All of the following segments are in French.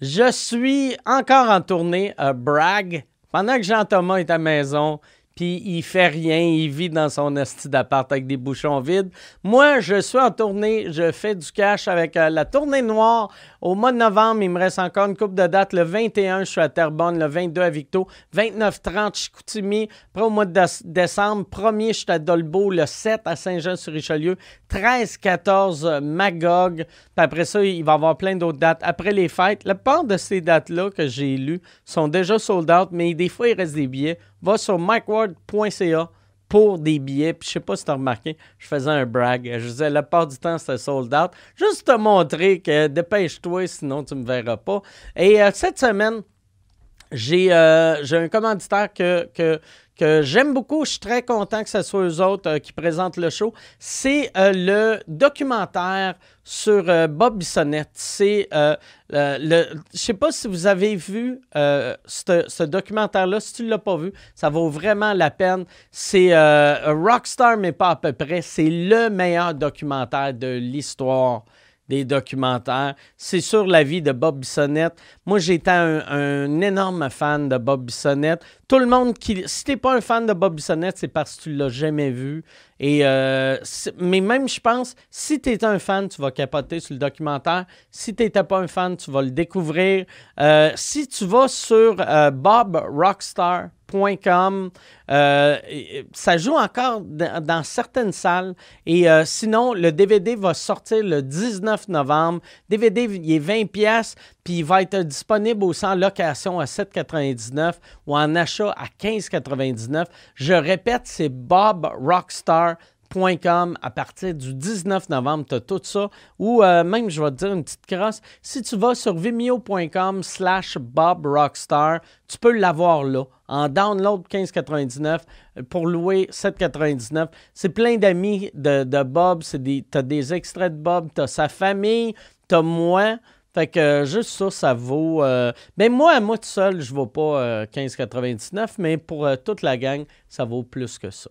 Je suis encore en tournée à Bragg. Pendant que Jean-Thomas est à la maison, puis il fait rien, il vit dans son esti d'appart avec des bouchons vides. Moi, je suis en tournée, je fais du cash avec euh, la tournée noire. Au mois de novembre, il me reste encore une coupe de dates. Le 21, je suis à Terrebonne. Le 22 à Victo. 29-30, Chicoutimi. Après, au mois de déce- décembre, 1er, je suis à Dolbeau. Le 7 à Saint-Jean-sur-Richelieu. 13-14, euh, Magog. Puis après ça, il va y avoir plein d'autres dates. Après les fêtes, la plupart de ces dates-là que j'ai lues sont déjà sold out, mais des fois, il reste des billets. Va sur mikeward.ca pour des billets. Puis je sais pas si tu as remarqué, je faisais un brag. Je disais, la part du temps, c'était sold out. Juste te montrer que dépêche-toi, sinon tu me verras pas. Et euh, cette semaine, j'ai euh, un commanditaire que, que, que j'aime beaucoup. Je suis très content que ce soit eux autres euh, qui présentent le show. C'est euh, le documentaire sur euh, Bob Bissonnette. C'est le, Je sais pas si vous avez vu ce documentaire-là. Si tu ne l'as pas vu, ça vaut vraiment la peine. C'est Rockstar, mais pas à peu près. C'est le meilleur documentaire de l'histoire des documentaires. C'est sur la vie de Bob Bissonnette. Moi, j'étais un, énorme fan de Bob Bissonnette. Tout le monde qui... Si t'es pas un fan de Bob Bissonnette, c'est parce que tu l'as jamais vu. Et, euh, mais même, je pense, si tu un fan, tu vas capoter sur le documentaire. Si tu pas un fan, tu vas le découvrir. Euh, si tu vas sur euh, bobrockstar.com, euh, et- et ça joue encore dans, certaines salles. Et euh, sinon, le DVD va sortir le 19 novembre. DVD, il est 20 pièces, puis il va être disponible aussi en location à 7,99 ou en achat à 15,99. Je répète, c'est bobrockstar.com à partir du 19 novembre, tu as tout ça. Ou euh, même, je vais te dire une petite crosse, si tu vas sur vimeo.com slash bobrockstar, tu peux l'avoir là. En download 15,99 pour louer 7,99. C'est plein d'amis de, de Bob. Des, t'as des extraits de Bob, t'as sa famille, t'as moi. Fait que euh, juste ça, ça vaut. euh, ben moi, moi tout seul, je ne vaux pas euh, 15,99, mais pour euh, toute la gang, ça vaut plus que ça.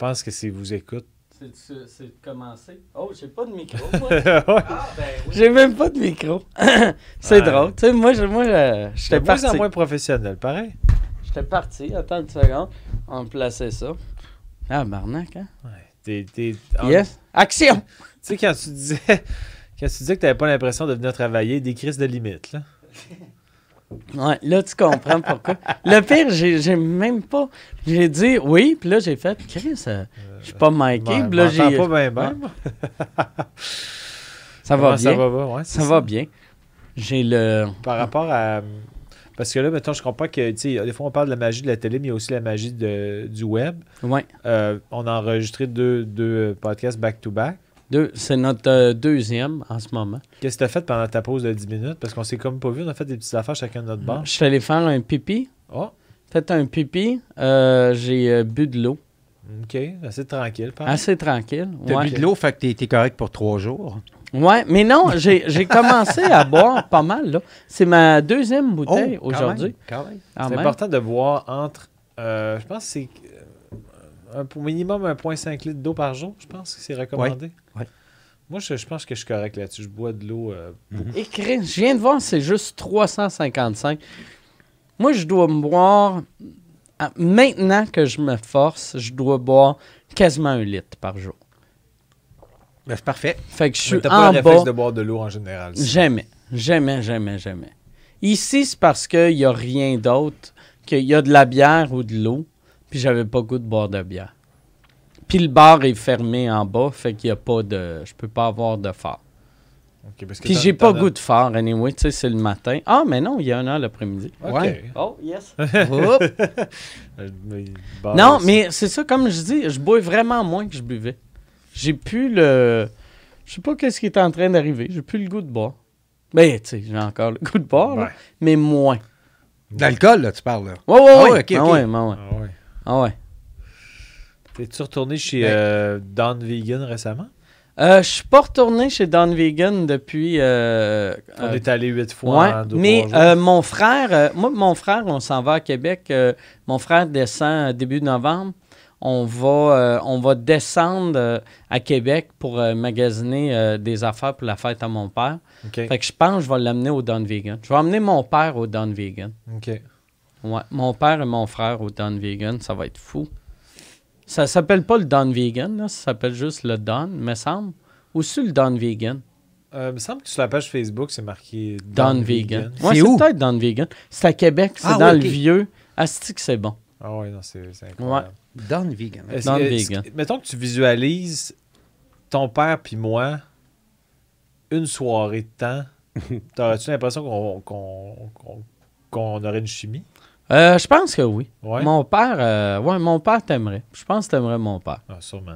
Pense que c'est vous écoute. C'est de commencer. Oh, j'ai pas de micro, moi. Ouais. Ah, ben J'ai même pas de micro. c'est Ouais. drôle. Tu sais, moi, je- moi je- De j'étais moins en parti. moins professionnel, pareil. J'étais parti. Attends une seconde. On placer ça. Ah, barnac, hein? Ouais. T'es- t'es- en- Yes. Action! Tu sais, quand tu disais, quand tu disais que t'avais pas l'impression de venir travailler, des crises de limite, là. Ouais, là, tu comprends pourquoi. Le pire, j'ai même pas. J'ai dit oui, puis là, j'ai fait, Chris, euh, je suis pas Mikey. Ouais, puis là, j'ai. pas bien, bien. Ça va Ça bien. va, va, ouais, c'est Ça va bien. J'ai le. Par rapport à. Parce que là, maintenant, je comprends que, tu sais, des fois, on parle de la magie de la télé, mais il y a aussi la magie de, du web. Ouais. Euh, on a enregistré deux, deux podcasts back-to-back. Deux, c'est notre euh, deuxième en ce moment. Qu'est-ce que tu as fait pendant ta pause de 10 minutes? Parce qu'on s'est comme pas vu, on a fait des petites affaires chacun de notre bord. Je suis allé faire un pipi. Oh, Fait un pipi. euh, j'ai euh, bu de l'eau. OK, assez tranquille. par Assez tranquille. T'as Ouais. bu de l'eau, fait que t'es- t'es correct pour trois jours. Ouais, mais non, j'ai j'ai commencé à boire pas mal. là. C'est ma deuxième bouteille Oh, quand aujourd'hui. même, Quand même. Quand C'est même. important de boire entre, euh, je pense que c'est un, pour minimum 1,5 litre d'eau par jour, je pense que c'est recommandé. Ouais. Moi, je, je pense que je suis correct là-dessus. Je bois de l'eau. euh, Et Chris, je viens de voir, c'est juste 355. Moi, je dois me boire. à- Maintenant que je me force, je dois boire quasiment un litre par jour. Ben, c'est parfait. Fait que je suis t'as pas en le bas. de boire de l'eau en général. ça? Jamais, jamais, jamais, jamais. Ici, c'est parce qu'il n'y a rien d'autre, qu'il y a de la bière ou de l'eau, puis j'avais pas goût de boire de bière. Puis le bar est fermé en bas, fait qu'il n'y a pas de. Je peux pas avoir de phare. Ok, parce que Puis j'ai pas goût de phare, anyway, tu sais, c'est le matin. Ah, mais non, il y en a l'après-midi. Ok. Ouais. Oh, yes. Non, mais c'est ça, comme je dis, je bois vraiment moins que je buvais. J'ai plus le. Je sais pas qu'est-ce qui est en train d'arriver. J'ai plus le goût de boire. Ben, tu sais, j'ai encore le goût de boire, là, mais moins. D'alcool, là, tu parles, là. Ouais, ouais, Ah ouais. ouais, ok, Ah ouais, ah ouais. Ah ouais. Ah ouais. T'es-tu retourné chez Ben- euh, Don Vegan récemment? Euh, je suis pas retourné chez Don Vegan depuis. euh, On euh, est allé huit fois ouais, en deux, mais mon frère, moi, mon frère, on s'en va à Québec. mon frère descend début novembre. On va, on va descendre à Québec pour magasiner des affaires pour la fête à mon père. Fait que je pense que je vais l'amener au Don Vegan. Je vais emmener mon père au Don Vegan. OK. Ouais, mon père et mon frère au Don Vegan, ça va être fou. Ça s'appelle pas le Don Vegan, là, ça s'appelle juste le Don, me semble. Ou c'est le Don Vegan? Euh, il me semble que sur la page Facebook, c'est marqué Don, Vegan. C'est Ouais, c'est où? peut-être Don Vegan. C'est à Québec, c'est Ah, dans oui, le vieux. Asti que c'est bon. Ah ouais, non, c'est incroyable. Don Vegan. Est-ce- Don est-ce Vegan. que- Mettons que tu visualises ton père puis moi une soirée de temps. T'aurais-tu l'impression qu'on qu'on- qu'on- qu'on aurait une chimie? Euh, je pense que oui. Ouais. Mon père, euh, ouais, mon père t'aimerait. Je pense que t'aimerais mon père. Ah, sûrement.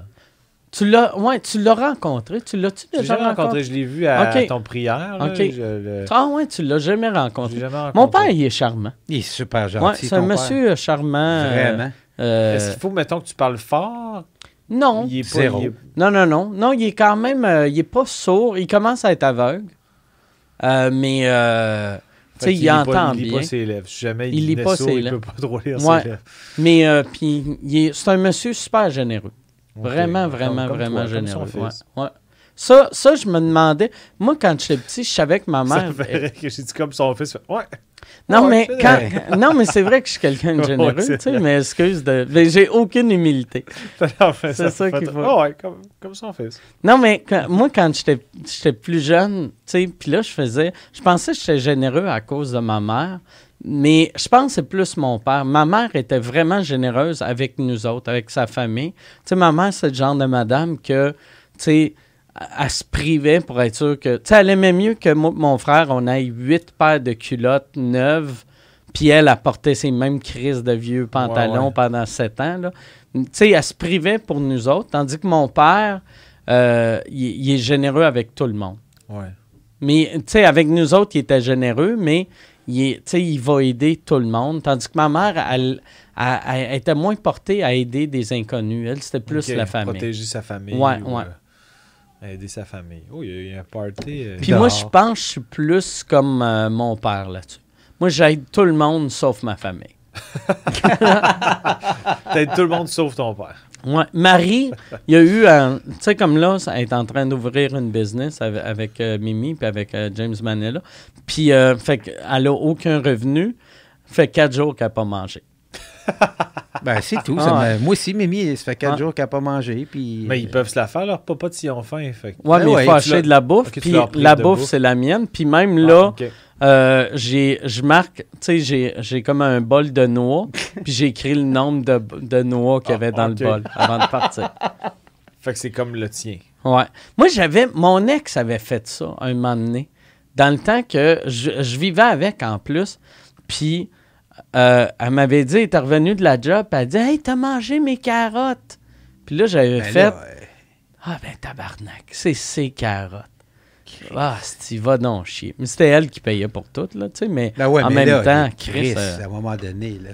Tu l'as, ouais, tu l'as rencontré. Tu l'as-tu déjà jamais rencontré, rencontré? je l'ai vu à ton prière. là, Ok. je le- Ah ouais, tu l'as jamais rencontré. Mon père, il est charmant. Il est super Ouais, gentil. c'est un père. monsieur charmant. euh, Vraiment. euh, Est-ce qu'il faut, mettons, que tu parles fort? non. Il est pas, Zéro. il est- Non, non, non. Non, il est quand même. euh, il est pas sourd. Il commence à être aveugle. Euh, mais. Fait qu'il il lit pas- entend Il lit bien. pas ses lèvres. Si jamais il, Il lit pas ses il lèvres. peut pas trop lire Ouais. ses lèvres. Mais euh, puis, il est- c'est un monsieur super généreux. Ok. Vraiment, Comme- vraiment, comme vraiment toi, comme généreux. Ouais, ouais. Ça, ça, je me demandais. Moi, quand j'étais petit, je savais que ma Ça mère. rire que j'ai dit comme son fils. Ouais. Non, Ouais, mais c'est quand... vrai. non, mais c'est vrai que je suis quelqu'un de généreux, tu sais, mais excuse de. mais j'ai aucune humilité. C'est ça fait- qu'il faut. Ah ouais, comme, comme son fils. Non, mais quand- moi, quand j'étais j'étais plus jeune, tu sais, puis là, je faisais. Je pensais que j'étais généreux à cause de ma mère, mais je pense que c'est plus mon père. Ma mère était vraiment généreuse avec nous autres, avec sa famille. Tu sais, ma mère, c'est le genre de madame que, tu sais, elle se privait pour être sûre que. Tu sais, elle aimait mieux que moi, mon frère, on ait huit paires de culottes neuves, puis elle a porté ses mêmes crises de vieux pantalons ouais. pendant sept ans. Tu sais, elle se privait pour nous autres, tandis que mon père, euh, il, il est généreux avec tout le monde. Ouais. Mais, tu sais, avec nous autres, il était généreux, mais il, est- tu sais, il va aider tout le monde. Tandis que ma mère, elle, elle- elle était moins portée à aider des inconnus. Elle, c'était plus la famille. Protéger sa famille. Ouais, ou, ouais. Aider sa famille. Oh, il y a- a un party. euh, Puis moi, je pense que je suis plus comme euh, mon père là-dessus. Moi, j'aide tout le monde sauf ma famille. Peut-être tout le monde sauf ton père. Ouais. Marie, il y a eu, un- tu sais, comme là, elle est en train d'ouvrir une business avec, avec, euh, Mimi puis avec James Manella. Puis, fait qu'elle a aucun revenu. Fait quatre jours qu'elle n'a pas mangé. Ben, c'est tout. Ah ça ouais. me- Moi aussi, Mimi, ça fait quatre Ah. jours qu'elle n'a pas mangé. Puis, Mais ils peuvent se la faire, leur papa, s'ils ont faim. Fait. Ouais, Ben mais il ouais, faut acheter de la bouffe. Puis la bouffe, bouffe. c'est la mienne. Puis même Ah, là, ok. euh, j'ai, je marque, tu sais, j'ai, j'ai comme un bol de noix. puis j'ai écrit le nombre de, de noix qu'il y Ah, avait dans le bol avant de partir. Fait que c'est comme le tien. Ouais. Moi, j'avais. Mon ex avait fait ça un moment donné. Dans le temps que je, je vivais avec en plus. Puis, euh, elle m'avait dit, elle était revenue de la job. puis Elle dit Hey, t'as mangé mes carottes. Puis là, j'avais Ben fait là, euh, Ah, ben tabarnak, c'est ses carottes. Ah, tu vas donc chier. Mais c'était elle qui payait pour tout, là, tu sais. Mais ben ouais, en mais même là, temps, Chris, Chris, euh, à un moment donné, là.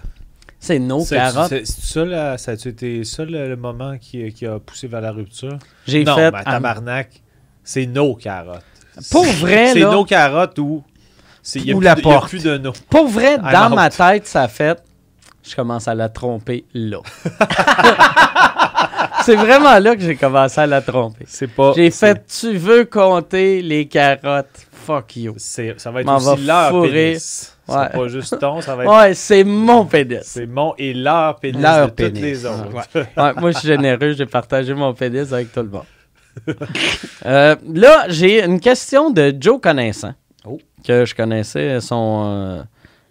c'est nos C'est- carottes. c'est- C'est ça, là, ça été ça le, le moment qui, qui a poussé vers la rupture? J'ai fait. ah, tabarnak, c'est nos carottes. Pour vrai, C'est là. nos carottes ou... Ou la de- y a porte. plus de nos. Pour vrai, I'm dans out. ma tête, ça fait. Je commence à la tromper là. c'est vraiment là que j'ai commencé à la tromper. C'est pas... J'ai fait Tu veux compter les carottes? Fuck you. Ça va être aussi leur fourrer. pénis. C'est pas juste ton, ça va être... Ouais, c'est mon pénis. C'est mon et leur pénis Leur de pénis. toutes les autres. Ouais. Ouais, moi, je suis généreux, j'ai partagé mon pénis avec tout le monde. Euh, là, j'ai une question de Joe Connaissant. Que je connaissais son. euh,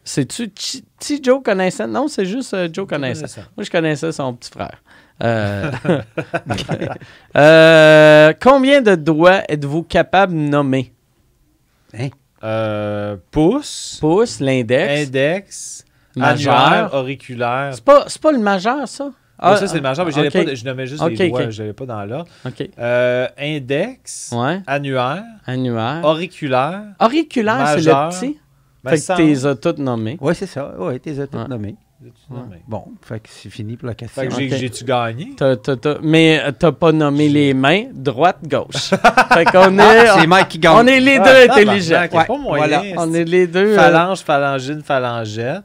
C'est-tu Chi- Ti Joe Connaissant? Non, c'est juste euh, Joe. Connaissant. Moi, je connaissais son petit frère. Euh, euh, combien de doigts êtes-vous capable de nommer? Euh, pouce, Pouce, l'index, index, majeur. annulaire, auriculaire. C'est pas, c'est pas le majeur, ça? Ah, ça, c'est le majeur, mais je ok. n'avais pas de- je nommais juste les doigts, ok. je n'avais pas dans l'ordre. OK. Euh, index, Ouais. annulaire, Annuaire. auriculaire. Auriculaire, c'est le petit? Ben, fait que tu les as toutes nommées. Oui, c'est ça. Oui, tu les as toutes Ouais. nommées. Bon, fait que c'est fini pour la question. Fait que j'ai-tu gagné? T'as- t'as- t'as- mais euh, t'as pas nommé les mains, droite, gauche. fait qu'on est, Ah, c'est Mike qui gagne. on est les Ah, deux intelligents. pas moyen, voilà. On est les deux. euh, Phalange, phalangine, phalangette.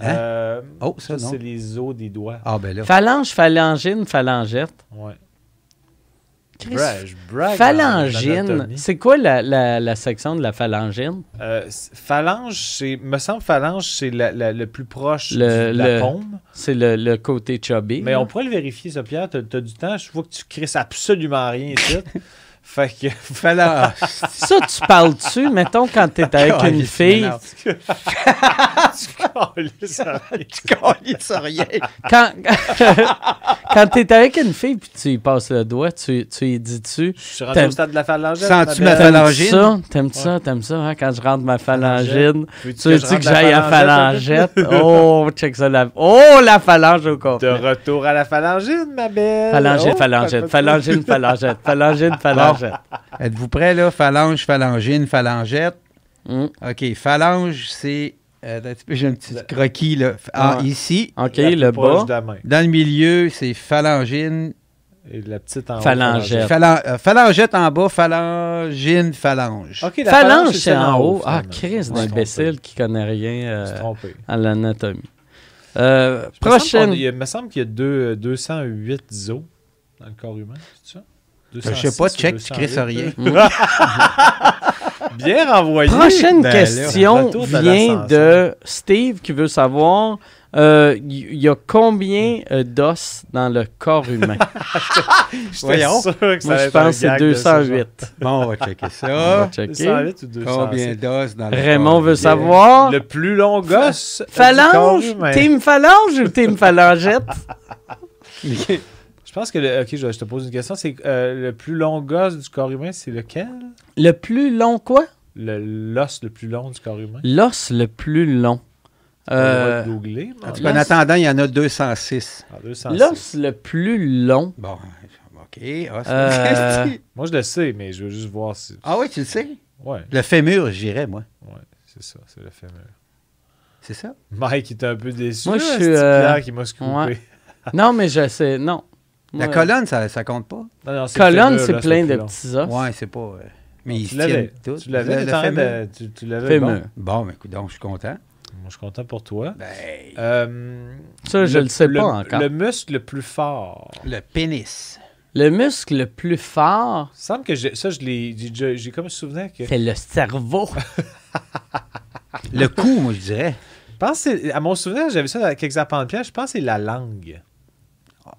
Hein? Euh, Oh, ça, non. c'est les os des doigts. Ah, ben là. phalange, phalangine, phalangette. Ouais. Chris, Phalangine, c'est quoi la, la, la section de la phalangine? Euh, phalange, c'est. Me semble phalange, c'est la- la- le plus proche Le- de la le- paume. C'est le, le côté chubby. Mais là. on pourrait le vérifier, ça, Pierre. T'as as du temps. Je vois que tu crisses absolument rien ici. fait que. Fallait- Ça, tu parles-tu, mettons, quand t'es avec une fille? Calisse, arrête. Calisse, rien. quand, quand t'es avec une fille puis tu y passes le doigt, tu, tu y dis-tu, Je suis rendu T'aimes- au stade de la phalange. Sens-tu ma Phalangine? ça, t'aimes ça, t'aimes ça, hein, quand je rentre ma phalangine, Veux-tu tu veux-tu que, j'aille à phalangette? phalangette? oh, check ça, la... oh, la phalange au De complet. retour à la phalangine, ma belle. Phalangette, Oh, phalangette, pas- phalangine, phalangette, phalangine, phalangette. Êtes-vous prêts, là? Phalange, phalangine, phalangette. Hmm. OK, phalange, c'est... euh, un petit J'ai un petit croquis, là. Ah, Ouais. ici. OK, la le bas, de la main. Dans le milieu, c'est phalangine. Et la petite en haut, Phalangette. Phalan- euh, phalangette en bas, phalangine, phalange. OK, la phalange, c'est en haut. Ah. Chris, d'imbécile qui connaît rien euh, à l'anatomie. Euh, Il me semble qu'on- prochaine. Il me semble qu'il y a deux, 208 os dans le corps humain, c'est ça? Je sais pas, 206 check, tu crisses 208. rien. Bien renvoyé. Prochaine Ben question vient de Steve qui veut savoir euh, il y, a combien euh, d'os dans le corps humain? Voyons. sûr que ça Moi, je pense que c'est gag de ce genre. 208. Bon, on va checker On ça. va checker. 208 ou 206? Combien d'os dans le Raymond corps veut humain? savoir. Le plus long gosse du corps Phalange? Team phalange ou team phalangette? Je pense que le, ok, je, je te pose une question. C'est euh, le plus long gosse du corps humain, c'est lequel? Le plus long quoi? Le l'os le plus long du corps humain. L'os le plus long. On va Euh, le googler. En tout on- cas, en attendant, il y en a 206. Ah, 206. L'os le plus long. Bon, OK. os. Euh, Moi, je le sais, mais je veux juste voir si. Ah oui, tu le sais? Ouais, Le fémur, j'irais, moi. ouais, c'est ça, c'est le fémur. C'est ça? Mike était un peu déçu. Moi, je suis, euh, Pierre qui m'a scoopé. ouais. non, mais je sais. Non. La colonne, ça, ça compte pas? Non, non, le Colonne, c'est plein le de petits os. Ouais, c'est pas... euh, mais ils Tu se l'avais. tiennent. Tu l'avais, Le tu, tu l'avais. Bon. Bon, mais écoute, donc, je suis content. Moi, je suis content pour toi. Ben, Euh, Ça, je le sais pas encore. Le muscle le plus fort. le pénis. Le muscle le plus fort, Il semble que j'ai- ça, je l'ai. J'ai, comme souvenir que. c'est le cerveau. Le cou, moi, je dirais. Je pense que c'est- à mon souvenir, j'avais ça dans quelques de pierre. Je pense que c'est la langue. Va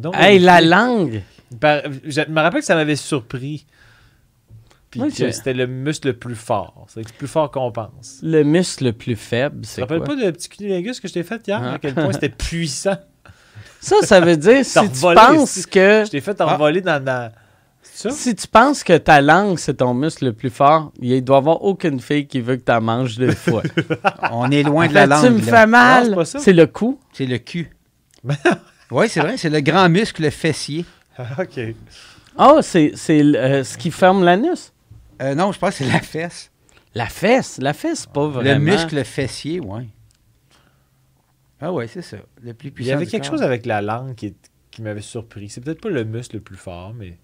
donc hey, la langue. Par- Je me rappelle que ça m'avait surpris. Puis que c'était le muscle le plus fort. C'est plus fort qu'on pense. Le muscle le plus faible, Tu te c'est rappelles pas de petit cunilingus que je t'ai fait hier? Ah. À quel point c'était puissant? Ça, ça veut dire si tu penses que Je t'ai fait Ah. envoler dans la. C'est ça? si tu penses que ta langue c'est ton muscle le plus fort, il doit y avoir aucune fille qui veut que tu la manges deux fois. On est loin de la fait, langue. tu me fais mal? c'est. C'est le cou. C'est le cul. Oui, c'est vrai, c'est le grand muscle fessier. ok. Oh, c'est c'est, euh, ce qui ferme l'anus? Euh, non, je pense que c'est la fesse. La fesse? La fesse, c'est pas vraiment. Le muscle fessier, oui. Ah oui, c'est ça. Le plus Il puissant y avait quelque corps. chose avec la langue qui, est- qui m'avait surpris. C'est peut-être pas le muscle le plus fort, mais.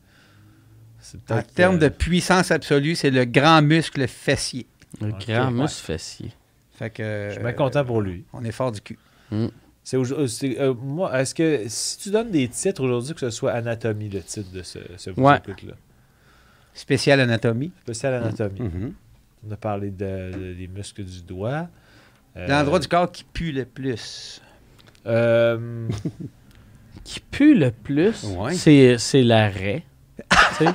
C'est En termes euh, de puissance absolue, c'est le grand muscle fessier. Le grand ouais. muscle fessier. Fait que, Je suis bien content pour lui. On est fort du cul. C'est euh, c'est, euh, moi, est-ce que si tu donnes des titres aujourd'hui, que ce soit anatomie, le titre de ce, ce Ouais. écoute-là, Spécial anatomie. spécial anatomie. Mhm. On a parlé de- de- des muscles du doigt. Euh, L'endroit du corps qui pue le plus. euh, Qui pue le plus, Ouais. c'est, c'est l'arrêt. Tu sais?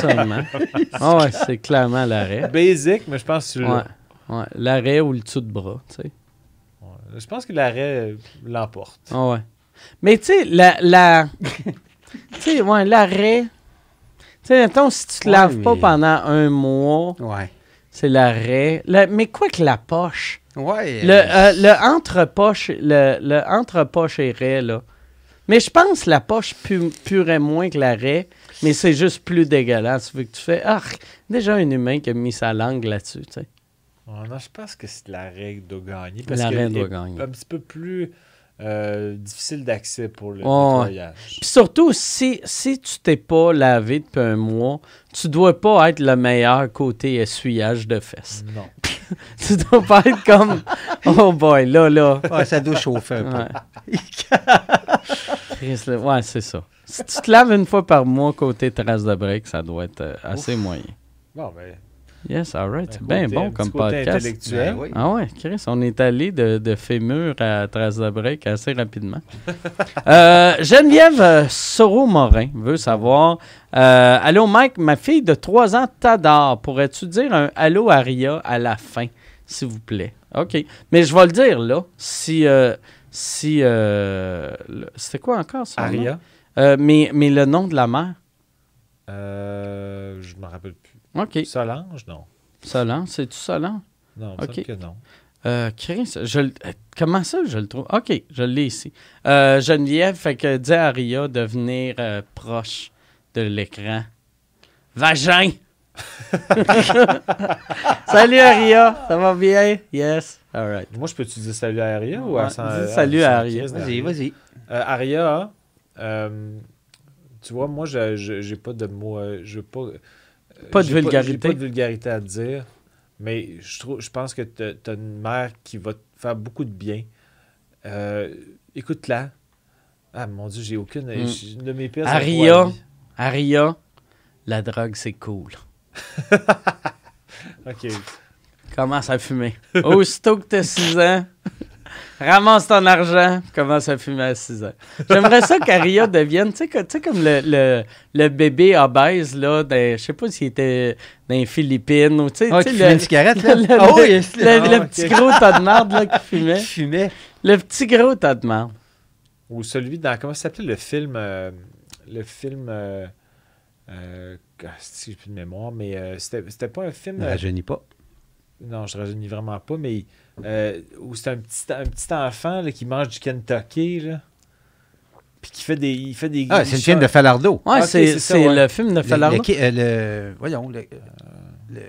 Seulement. Ah ouais, c'est clairement l'arrêt. basic, mais je pense que tu l'as. Ouais. ouais. L'arrêt ou le dessous de bras, tu sais. Je pense que l'arrêt euh, l'emporte. Ah ouais. Mais tu sais, la. la tu sais, ouais, l'arrêt. Tu sais, mettons, si tu te Ouais, laves pas mais- pendant un mois, Ouais. c'est l'arrêt. La- mais quoi que la poche? Ouais. Le, euh, le entre-poche, le, le entre-poche est raie, là. Mais je pense que la poche pu, puerait moins que l'arrêt, mais c'est juste plus dégueulasse. Vu que tu fais, ah, déjà un humain qui a mis sa langue là-dessus, tu sais. Oh, non, je pense que c'est la règle doit gagner. Parce La que règle doit gagner. Un petit peu plus euh, difficile d'accès pour le nettoyage. Puis surtout, si, si tu t'es pas lavé depuis un mois, tu dois pas être le meilleur côté essuyage de fesses. Non. tu dois pas être comme Oh boy, là, là. Ouais, ça doit chauffer un peu. Ouais. Ouais, c'est ça. Si tu te laves une fois par mois côté trace de break, ça doit être euh, assez moyen. Bon, ben. Yes, all right. bien côté- bon comme podcast. intellectuel. Ben oui. Ah ouais, Chris, on est allé de, de fémur à trace de break assez rapidement. Euh, Geneviève euh, Soro-Morin veut savoir euh, Allô Mike, ma fille de 3 ans t'adore. Pourrais-tu dire un allô Aria à la fin, s'il vous plaît? OK. Mais je vais le dire là. Si. euh, si euh, C'était quoi encore ça? Aria. mais, mais le nom de la mère? Euh, je me rappelle plus. OK. Solange, non. Solange, c'est-tu Solange? Non, il me Ok. semble que non. Euh, Chris, je, euh, comment ça je le trouve? OK, je l'ai ici. Euh, Geneviève, fait que dis à Aria de venir euh, proche de l'écran. Vagin! Salut Aria, ça va bien? Yes, all right. Moi, je peux-tu dire salut à Aria ou à cent- dis salut à Aria. Vas-y, vas-y. Aria, tu vois, moi, j'ai pas de mots. je veux pas. Euh, Pas de vulgarité. Pas de vulgarité à te dire, mais je trouve, je pense que t'as as une mère qui va te faire beaucoup de bien. Euh, Écoute-la. Ah mon Dieu, j'ai aucune. Mm. Une de mes pires. Aria. Aria, la drogue c'est cool. Ok. Commence à fumer. Aussitôt que t'as 6 ans, ramasse ton argent, commence à fumer à 6 ans. J'aimerais ça qu'Aria devienne, tu sais, comme le, le, le bébé obèse, là, dans- je sais pas s'il était dans les Philippines ou, tu sais, Ah, fumait le, une cigarette, là? le- Ah oui, le- le- ah, petit gros tas de marde, là, qui fumait. Qui fumait. Le petit gros tas de marde. Ou celui dans. Comment ça s'appelait le film euh, Le film. Euh, euh, si j'ai plus de mémoire, mais euh, c'était c'était pas un film. Ne euh, rajeunit pas. Non, je rajeunis vraiment pas, mais euh, où c'est un petit, un petit enfant là, qui mange du Kentucky, là. Puis qui fait des. Il fait des Ah, c'est le film de Falardo. Ouais, c'est c'est ouais. le film de Falardo. le, euh, le- voyons, le, le-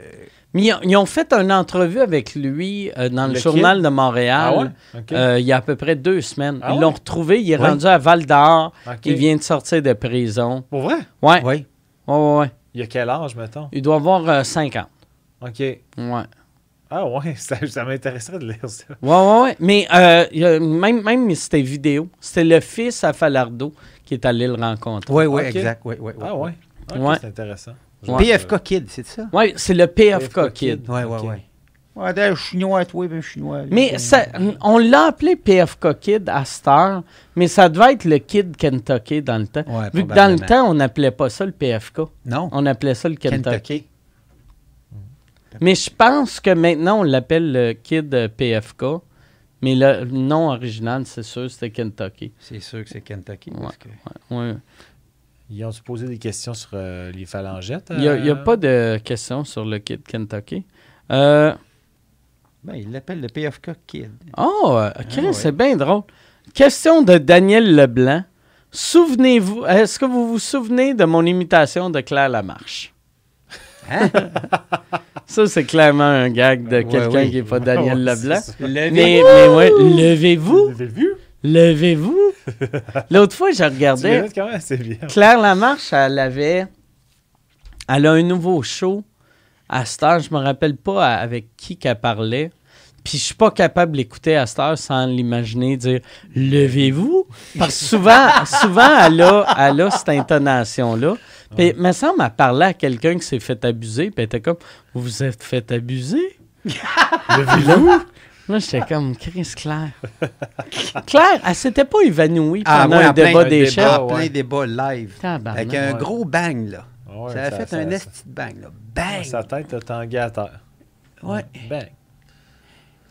Mais ils ont, fait une entrevue avec lui euh, dans le, Le journal kid? de Montréal. Ah ouais? Euh, il y a à peu près deux semaines. Ah Ils ouais? l'ont retrouvé, il est Ouais. rendu à Val d'Or, il vient de sortir de prison. Pour vrai? Ouais, ouais, oui. ouais, ouais. Il a quel âge, mettons? Il doit avoir euh, 50. Ok. Ouais. Ah ouais, ça, ça m'intéresserait de lire ça. Ouais, ouais, ouais. Mais euh, même, même c'était vidéo. C'était le fils à Falardo qui est allé le rencontrer. Oui, oui, exact. Oui, oui, oui. Ah ouais? Ouais. c'est intéressant. Ouais. PFK Kid, c'est ça? Ouais, c'est le PFK, PFK Kid. Kid. Oui, oui, oui. Ouais, d'ailleurs, chinois, toi, ben chinois. Mais ça, on l'a appelé PFK Kid à Star, mais ça devait être le Kid Kentucky dans le temps. Ouais, Vu que dans le temps, on n'appelait pas ça le PFK. Non. On appelait ça le Kentucky. Kentucky. Mais je pense que maintenant, on l'appelle le Kid PFK. Mais le nom original, c'est sûr, c'était Kentucky. C'est sûr que c'est Kentucky. Ouais. parce que- Ouais. Ils ont posé des questions sur euh, les phalangettes? Il n'y a, il y a euh? pas de questions sur le Kid Kentucky. Euh, Ben, il l'appelle le PFK Kid. oh, Chris, ouais. c'est bien drôle. Question de Daniel Leblanc. Souvenez-vous, est-ce que vous vous souvenez de mon imitation de Claire Lamarche? Hein? Ça, c'est clairement un gag de Ouais, quelqu'un oui. qui n'est pas Daniel Leblanc. ça. Mais, mais ouais, levez-vous, Vous avez vu? levez-vous. L'autre fois, je regardais. mérites quand même assez bien. Claire Lamarche, elle avait. Elle a un nouveau show à cette heure. Je me rappelle pas avec qui qu'elle parlait. Puis je suis pas capable d'écouter à cette heure sans l'imaginer dire Levez-vous? Parce que souvent, souvent elle, a, elle a cette intonation-là. Puis il me semble qu'elle parlait à quelqu'un qui s'est fait abuser. Puis elle était comme Vous vous êtes fait abuser? Levez-vous? Moi, j'étais comme Chris Claire. Claire, elle s'était pas évanouie Ah, pendant ouais, un débat un des débat, chefs. Ah, ouais. plein débat live. Tabarnak. Avec un Ouais. gros bang, là. Ouais, ça a fait un esti bang, là. Bang! Sa tête a tangué à terre. Ouais. Bang.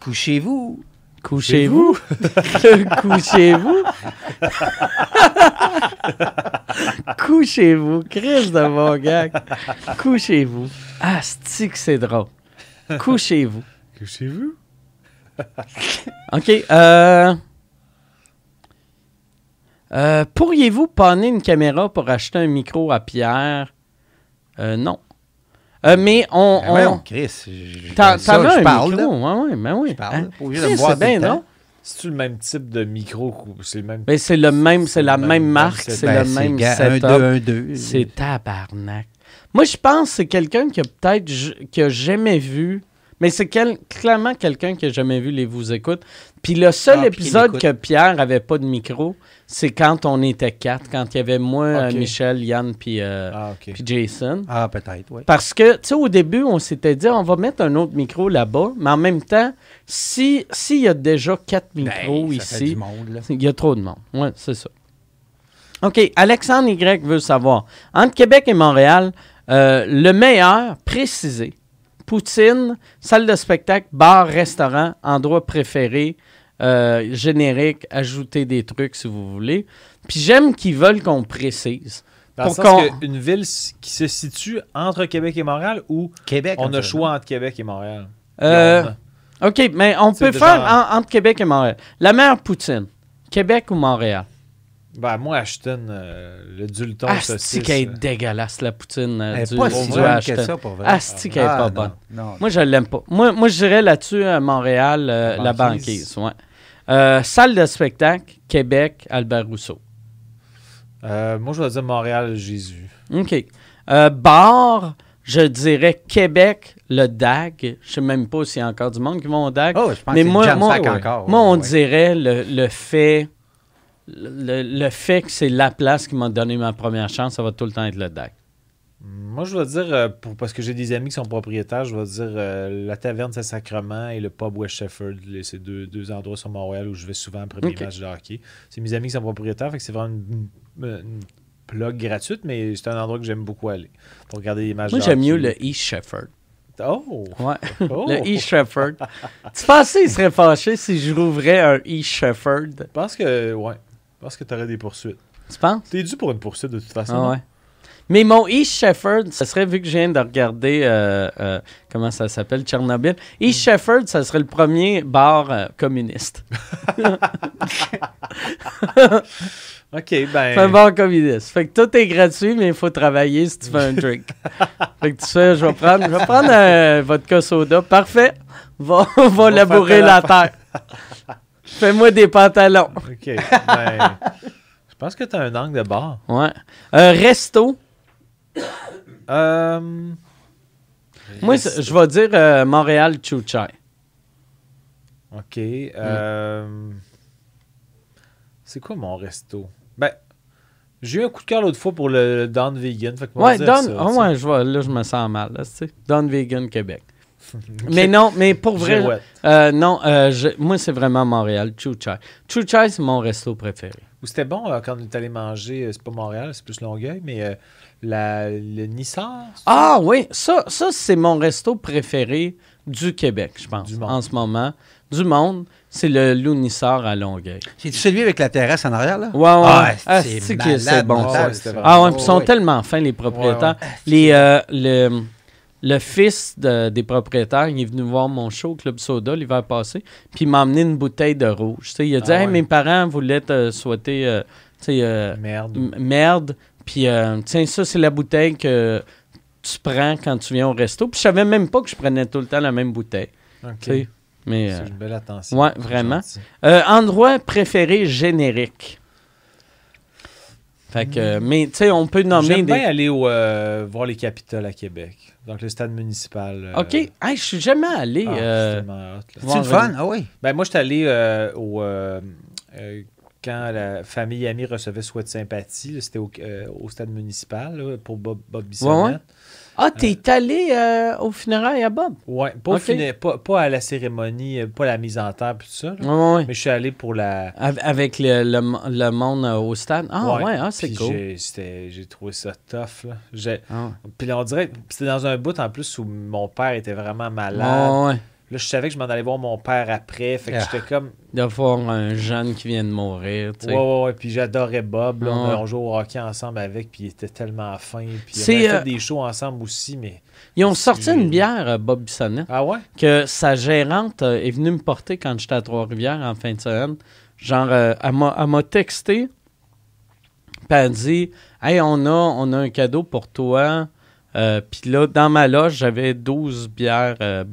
Couchez-vous. Couchez-vous. Couchez-vous. Couchez-vous. Chris de mon gag. Couchez-vous. Ah, c'est que c'est drôle? Couchez-vous. Couchez-vous? OK. Euh, euh, Pourriez-vous panner une caméra pour acheter un micro à Pierre? Euh, non. Euh, mais on. Ben on- voyons, Chris. je- ça, je un parle, micro, là. ouais, ouais, ben oui. Je parle, Hein? Chris, me voir bien, non? C'est-tu le même type de micro ou c'est le même. Ben, c'est le même, c'est la même- marque, c'est Ben, le même setup. 1, 2, 1, 2. C'est tabarnak. Moi, je pense que c'est quelqu'un qui a peut-être j- qui a jamais vu, mais c'est quel- clairement quelqu'un qui a jamais vu les vous écoute. Puis le seul Ah, épisode que Pierre avait pas de micro, c'est quand on était quatre, quand il y avait moi. Michel, Yann puis euh, Ah, puis Jason. Ah, peut-être, oui. Parce que, tu sais, au début, on s'était dit, on va mettre un autre micro là-bas, mais en même temps, si s'il y a déjà quatre micros Ben, fait ici, il y a trop de monde. Oui, c'est ça. OK. Alexandre Y veut savoir. Entre Québec et Montréal, euh, le meilleur, précisé. Poutine, salle de spectacle, bar, restaurant, endroit préféré, euh, générique, ajouter des trucs si vous voulez. Puis j'aime qu'ils veulent qu'on précise. Dans le pour sens qu'on- qu'une ville qui se situe entre Québec et Montréal ou Québec. on a choix entre Québec et Montréal? Euh, OK, mais on C'est peut faire en- entre Québec et Montréal. La meilleure poutine, Québec ou Montréal? Ben, moi, Ashton, euh, le Dulton Asti saucisse. qu'elle est euh, dégueulasse, la poutine euh, Elle est du, pas si Ashton. que ça, pour vrai. Asti qu'elle est Ah, pas bonne. Non. Moi, je l'aime pas. Moi, moi je dirais là-dessus à Montréal, euh, La la banquise. ouais. Euh, salle de spectacle, Québec, Albert Rousseau. euh, moi, je vais dire Montréal, Jésus. OK. Euh, bar, je dirais Québec, le DAG. Je sais même pas s'il y a encore du monde qui vont au DAG. Oh, je pense Mais que moi- ouais. encore. Moi, on ouais. dirait le, le fait. Le, le fait que c'est la place qui m'a donné ma première chance, ça va tout le temps être le DAG. Moi, je vais dire, euh, pour, parce que j'ai des amis qui sont propriétaires, je vais dire euh, la taverne Saint-Sacrement et le pub West Shefford. C'est deux, deux endroits sur Montréal où je vais souvent après mes matchs de hockey. C'est mes amis qui sont propriétaires, fait que c'est vraiment une, une- plug gratuite, mais c'est un endroit que j'aime beaucoup aller pour regarder les matchs Moi, j'aime mieux le East Shepherd. Oh! Ouais. Oh! Le East Shepherd. tu pensais qu'il serait fâché si je rouvrais un East Shepherd? Je pense que, ouais. Pense que tu aurais des poursuites. Tu penses? T'es dû pour une poursuite de toute façon. Ah ouais. Mais mon East Shepherd, ça serait, vu que je viens de regarder, euh, euh, comment ça s'appelle, Tchernobyl, East Shepherd, ça serait le premier bar euh, communiste. Ok, C'est un ben. bar communiste. Fait que tout est gratuit, mais il faut travailler si tu fais un drink. fait que tu sais, je vais prendre, je vais prendre un vodka soda. Parfait. Va, va labourer la terre. Fais-moi des pantalons. Ok, ben. Je pense que t'as un angle de bar. Ouais. Euh, resto. Euh. Moi, je vais dire euh, Montréal Chuchai. Ok. euh, C'est quoi mon resto? Ben, j'ai eu un coup de cœur l'autre fois pour le Don Vegan. Fait que on va Ouais, dire Don. ça, ah tu sais. ouais, je vois, là, je me sens mal. Là, tu sais. Don Vegan Québec. Mais non, mais pour vrai, euh, non, euh, je- moi, c'est vraiment Montréal, Chuchai. Chuchai, c'est mon resto préféré. Ou c'était bon euh, quand on est allé manger, c'est pas Montréal, c'est plus Longueuil, mais euh, la, le Nissar. Ah oui, ça, ça c'est mon resto préféré du Québec, je pense, Du monde. en ce moment. Du monde, c'est le Lounissard à Longueuil. C'est celui avec la terrasse en arrière, là? Ouais, ouais. Ah, Ah, c'est c'est que malade c'est bon, ça? Ah ouais, Oh, puis ils sont ouais. tellement fins, les propriétaires. Ouais, Les, euh, le, le fils de- des propriétaires, il est venu voir mon show au Club Soda l'hiver passé, puis il m'a amené une bouteille de rouge. Il a dit Ah Hey, mes parents voulaient te souhaiter euh, euh, Merde. merde. Puis, euh, tiens, ça, c'est la bouteille que tu prends quand tu viens au resto. Puis, je savais même pas que je prenais tout le temps la même bouteille. Ok. tu sais. Mais, C'est une belle attention. ouais, vraiment. euh, endroit préféré générique. Fait que, euh, mais, tu sais, on peut nommer J'aime des. bien aller au, euh, voir les capitales à Québec. Donc, le stade municipal. euh, OK. Hey, je suis jamais allé. ah, euh, c'est le fun? Ah oui. Ben, moi, j'étais allé euh, au. euh, euh, quand la famille et amis recevait Souhait de sympathie, là, c'était au, euh, au stade municipal là, pour Bob, Bob Bissonnette. Ah, t'es allé euh, au funérailles à Bob? Ouais, pas, pas, pas à la cérémonie, euh, pas à la mise en terre, tout ça. là. Ouais, ouais. Mais je suis allé pour la. Av- Avec le, le, le monde euh, au stade. Ah, ouais, ah, c'est cool. j'ai- trouvé ça tough. Là. Ah, Puis là, on dirait, c'était dans un bout en plus où mon père était vraiment malade. Là, je savais que je m'en allais voir mon père après. Fait que Ah. j'étais comme. De voir un jeune qui vient de mourir, tu sais. Ouais, ouais, ouais. Puis j'adorais Bob. Là, on, Ouais. a- on jouait au hockey ensemble avec. Puis il était tellement fin. Puis on avait fait euh, des shows ensemble aussi. Mais. Ils ont sorti une bière, euh, Bob Bissonnette, Ah ouais? que sa gérante euh, est venue me porter quand j'étais à Trois-Rivières en fin de semaine. Genre, elle m'a texté, puis elle a dit Hey, on a, on a un cadeau pour toi. Euh, Puis là, dans ma loge, j'avais 12 bières euh.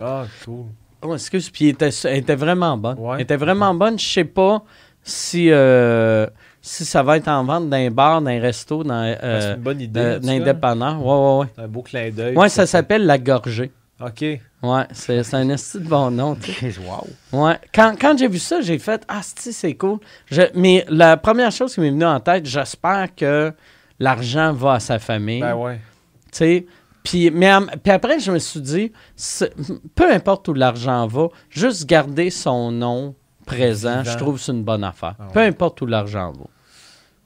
Ah, cool. Oh, excuse, puis elle était, elle était vraiment bonne. Ouais. Elle était vraiment bonne. Je sais pas si, euh, si ça va être en vente dans un bar, dans un resto, dans, Ben, c'est euh, une bonne idée. euh, dans un dépanneur. Ouais, ouais, C'est un beau clin d'œil. ouais. Ouais, ça s'appelle La Gorgée. OK. Ouais, c'est c'est un esti de bon nom. Wow. Ouais. Quand, quand j'ai vu ça, j'ai fait Ah, si, c'est cool. Je- mais la première chose qui m'est venue en tête, j'espère que l'argent va à sa famille. Ben ouais. Sais. Puis, mais puis après, je me suis dit, peu importe où l'argent va, juste garder son nom présent, je trouve que c'est une bonne affaire. Ah ouais. Peu importe où l'argent va.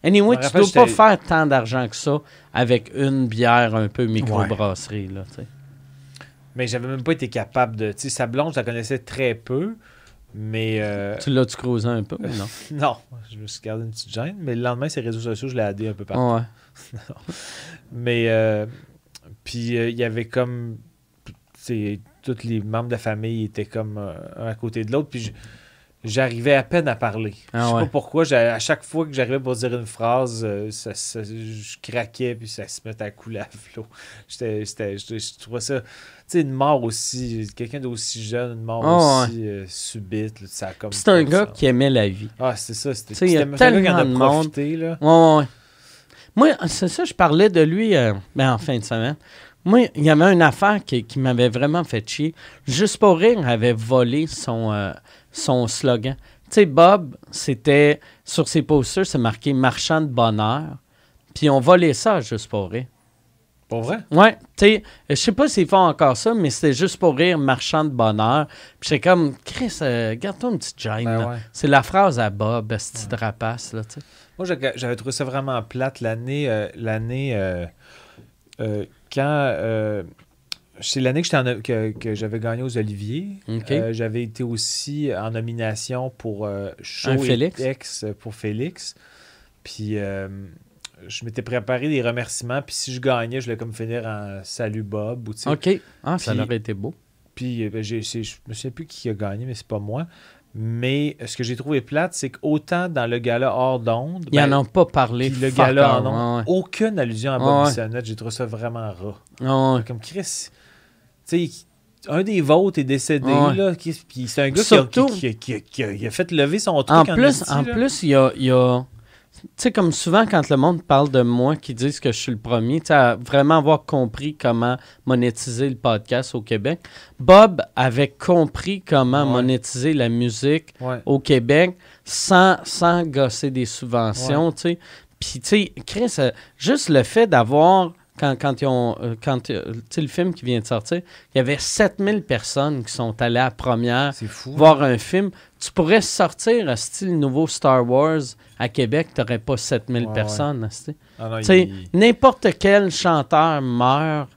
Anyway, tu rappelle, dois pas faire tant d'argent que ça avec une bière un peu microbrasserie, là, tu sais. Mais j'avais même pas été capable de. Tu sais, sa blonde, je la connaissais très peu. Mais euh, Tu l'as-tu creusé un peu ou non? non, je me suis gardé une petite gêne. Mais le lendemain, ses réseaux sociaux, je l'ai aidé un peu partout. Ouais. Mais euh, puis euh, il y avait comme tous les membres de la famille étaient comme euh, un à côté de l'autre puis j'arrivais à peine à parler. Ah je sais ouais. pas pourquoi, à chaque fois que j'arrivais pour dire une phrase, euh, ça, ça- je craquais puis ça se mettait à couler à flot. Je, trouvais ça tu sais une mort aussi quelqu'un d'aussi jeune, une mort Ah aussi euh, subite, là, ça comme C'est un gars qui aimait la vie. Ah, c'est ça, c'était gars qui en a tellement monde. profité là. Ouais, ouais, ouais. Moi, c'est ça, je parlais de lui euh, ben, en fin de semaine. Moi, il y avait une affaire qui, qui m'avait vraiment fait chier. Juste pour rire avait volé son, euh, son slogan. Tu sais, Bob, c'était sur ses posters, c'est marqué marchand de bonheur. Puis on volait ça juste pour rire. Pour vrai? Ouais, tu sais, je sais pas s'ils font encore ça, mais c'était juste pour rire, marchand de bonheur. Puis j'étais comme, Chris, euh, garde-toi une petite gêne. Ben ouais. C'est la phrase à Bob, ce petit rapace, là, tu sais. Moi, j'avais trouvé ça vraiment plate l'année. euh, l'année euh, euh, quand. c'est l'année que, j'étais en- que, que j'avais gagné aux Oliviers. J'avais été aussi en nomination pour Show et Félix? Ex pour Félix. Puis je m'étais préparé des remerciements. Puis si je gagnais, je voulais comme finir en Salut Bob. Ou, sais. OK. Ah, ça Puis- aurait été beau. Puis ben, je me souviens plus qui a gagné, mais c'est pas moi. Mais ce que j'ai trouvé plate, c'est qu'autant dans le gala hors d'onde, Ils ben, n'en ont pas parlé. puis le gala en ondes, ouais, aucune allusion à Bob ouais. J'ai trouvé ça vraiment ouais. Ouais. Comme Chris, tu sais, un des vôtres est décédé, là. qui- Puis c'est un gars qui a, Surtout- qui, qui- qui- qui a, il a fait lever son truc En en plus, en là. plus, il y a, il y a- tu sais, comme souvent quand le monde parle de moi, qui disent que je suis le premier, tu à vraiment avoir compris comment monétiser le podcast au Québec. Bob avait compris comment Ouais. monétiser la musique Ouais. au Québec sans, sans gosser des subventions, tu sais. Puis, tu sais, Chris, euh, juste le fait d'avoir, quand, quand ils ont, euh, quand, euh, le film qui vient de sortir, il y avait 7000 personnes qui sont allées à la première fou. voir un film. Tu pourrais sortir, euh, style nouveau Star Wars à Québec, tu n'aurais pas 7000 Ouais, personnes. Ah il- n'importe quel chanteur meurt.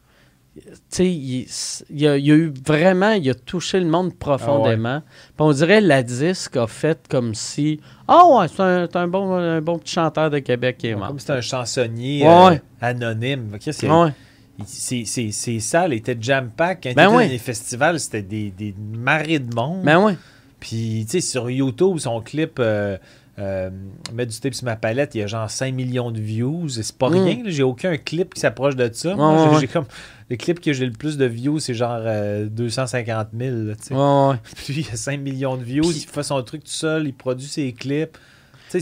Tu sais, il, il a, il a eu vraiment, il a touché le monde profondément. Puis on dirait la disque a fait comme si, ah ouais, c'est un, bon, un bon petit chanteur de Québec qui est mort. Comme c'était un chansonnier euh, anonyme. Ses- ses- ses salles étaient jam-pack. Quand Ben dans les festivals, c'était des, des marées de monde. Ben ouais. Puis, tu sais, sur YouTube, son clip euh, euh, Mettre du tape sur ma palette, il y a genre 5 millions de views. C'est pas Mm. rien. là. J'ai aucun clip qui s'approche de ça. J'ai- ouais. comme. Le clip que j'ai le plus de views, c'est genre euh, 250 000. là, ouais. Puis, il y a 5 millions de views. Puis- il fait son truc tout seul. Il produit ses clips.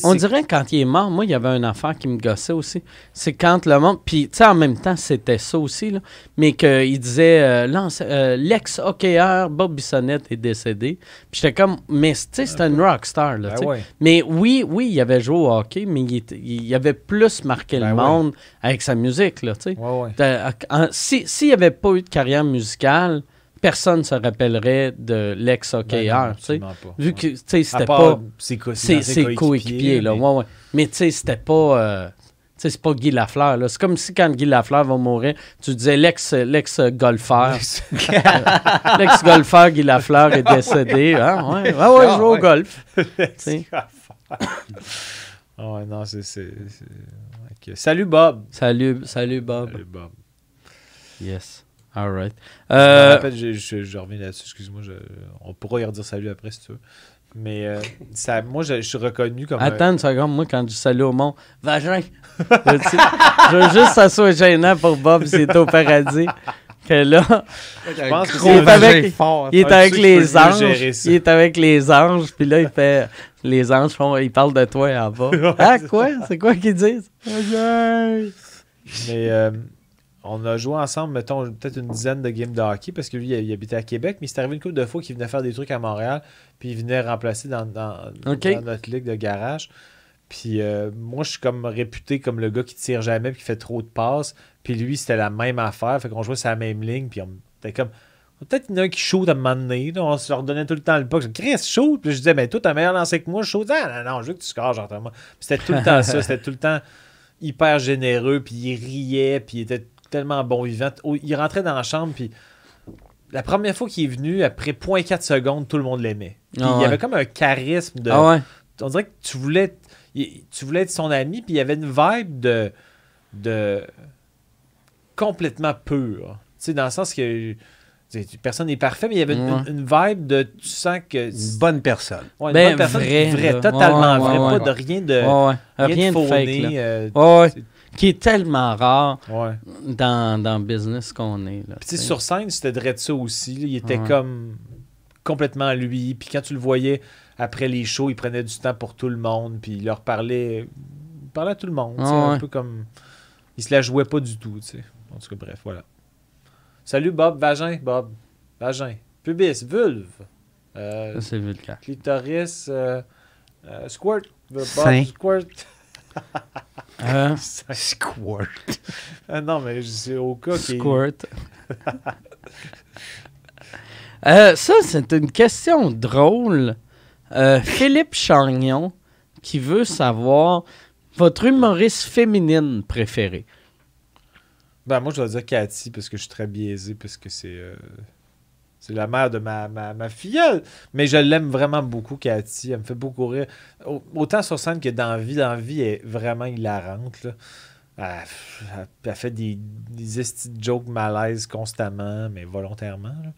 On c'est- dirait quand il est mort, moi, il y avait une affaire qui me gossait aussi. C'est quand le monde. Puis, tu sais, en même temps, c'était ça aussi, là. Mais qu'il disait euh, euh, l'ex-hockeyeur Bob Bissonnette est décédé. Puis j'étais comme. Mais, tu sais, c'était une rockstar, là. Ben ouais. Mais oui, oui, il avait joué au hockey, mais il, était- il avait plus marqué Ben le ouais. monde avec sa musique, là, tu sais. Ouais, si- S'il n'y avait pas eu de carrière musicale, personne ne se rappellerait de l'ex-hockeyeur. Vu que, c'était pas ses, co- ses coéquipiers, là. mais- Ouais, ouais. Mais tu sais, c'était pas. euh, c'est pas Guy Lafleur. C'est comme si quand Guy Lafleur va mourir, tu disais l'ex- l'ex-golfeur. L'ex-golfeur Guy Lafleur est décédé. Hein? Ouais, ouais, ouais, Ah, il joue au ouais. golf. Ah ouais, non, c'est. Salut Bob. Salut, salut Bob. Salut Bob. Yes. All right. Euh, rappelle, je, je- je reviens là-dessus, excuse-moi. je- on pourra y redire salut après si tu veux. Mais euh, ça, moi, je, je suis reconnu comme. un- Attends une seconde, moi, quand je salue au monde, vagin. je, veux juste que ça soit gênant pour Bob est au paradis. Que là, Je pense que est avec- fort. il est avec les anges. Il est avec les anges, puis là, il fait. Les anges font. Ils parlent de toi en bas. Ah, quoi? C'est quoi qu'ils disent? Vagin. Mais euh, on a joué ensemble, mettons, peut-être une dizaine de games de hockey parce que lui, il habitait à Québec, mais c'est arrivé une couple de fois qu'il venait faire des trucs à Montréal, puis il venait remplacer dans, dans- Ok. dans notre ligue de garage. Puis euh, moi, je suis comme réputé comme le gars qui tire jamais puis qui fait trop de passes. Puis lui, c'était la même affaire. Fait qu'on jouait sur la même ligne. Puis on était comme. Peut-être qu'il y en a un qui shoot à un moment donné. là. on se leur donnait tout le temps le puck. Je disais, Chris, shoot. Puis je disais, mais toi, t'as meilleur lancé que moi, je shoot. Ah, non, non, je veux que tu scores, genre, moi. Puis c'était tout le temps ça. C'était tout le temps hyper généreux. Puis il riait. Puis il était tellement bon vivant. Il rentrait dans la chambre. Puis la première fois qu'il est venu, après 0.4 secondes, tout le monde l'aimait. Ah il y avait comme un charisme de Ah ouais on dirait que tu voulais tu voulais être son ami puis il y avait une vibe de de complètement pure tu sais dans le sens que personne n'est parfait mais il y avait une, Ouais. une vibe de tu sens que Une bonne personne. ouais, une Ben, bonne personne, vrai, vrai, totalement Ouais, vrai pas de rien de rien, de fake, euh, Qui est tellement rare ouais. dans, dans le business qu'on est. Là, Puis t'sais. sur scène, c'était de ça aussi. là. Il était Ouais. comme complètement lui. Puis quand tu le voyais après les shows, il prenait du temps pour tout le monde. Puis il leur parlait, il parlait à tout le monde. Ah Un ouais. peu comme. Il se la jouait pas du tout. tu sais. En tout cas, bref, voilà. Salut Bob, vagin, Bob. Vagin. Pubis, vulve. Euh, Ça, c'est vulgaire. clitoris, euh, euh, squirt. Bob, squirt. Euh, Squirt. Non, mais c'est au cas qui. squirt. Euh, ça, c'est une question drôle. Euh, Philippe Chagnon qui veut savoir votre humoriste féminine préférée. Ben, moi, je dois dire Cathy parce que je suis très biaisé, parce que c'est. C'est la mère de ma, ma, ma filleule. Mais je l'aime vraiment beaucoup, Cathy. Elle me fait beaucoup rire. Au- Autant sur scène que dans la vie. Dans la vie, elle est vraiment hilarante. Là. Elle, fait des, des jokes malaises constamment, mais volontairement. là.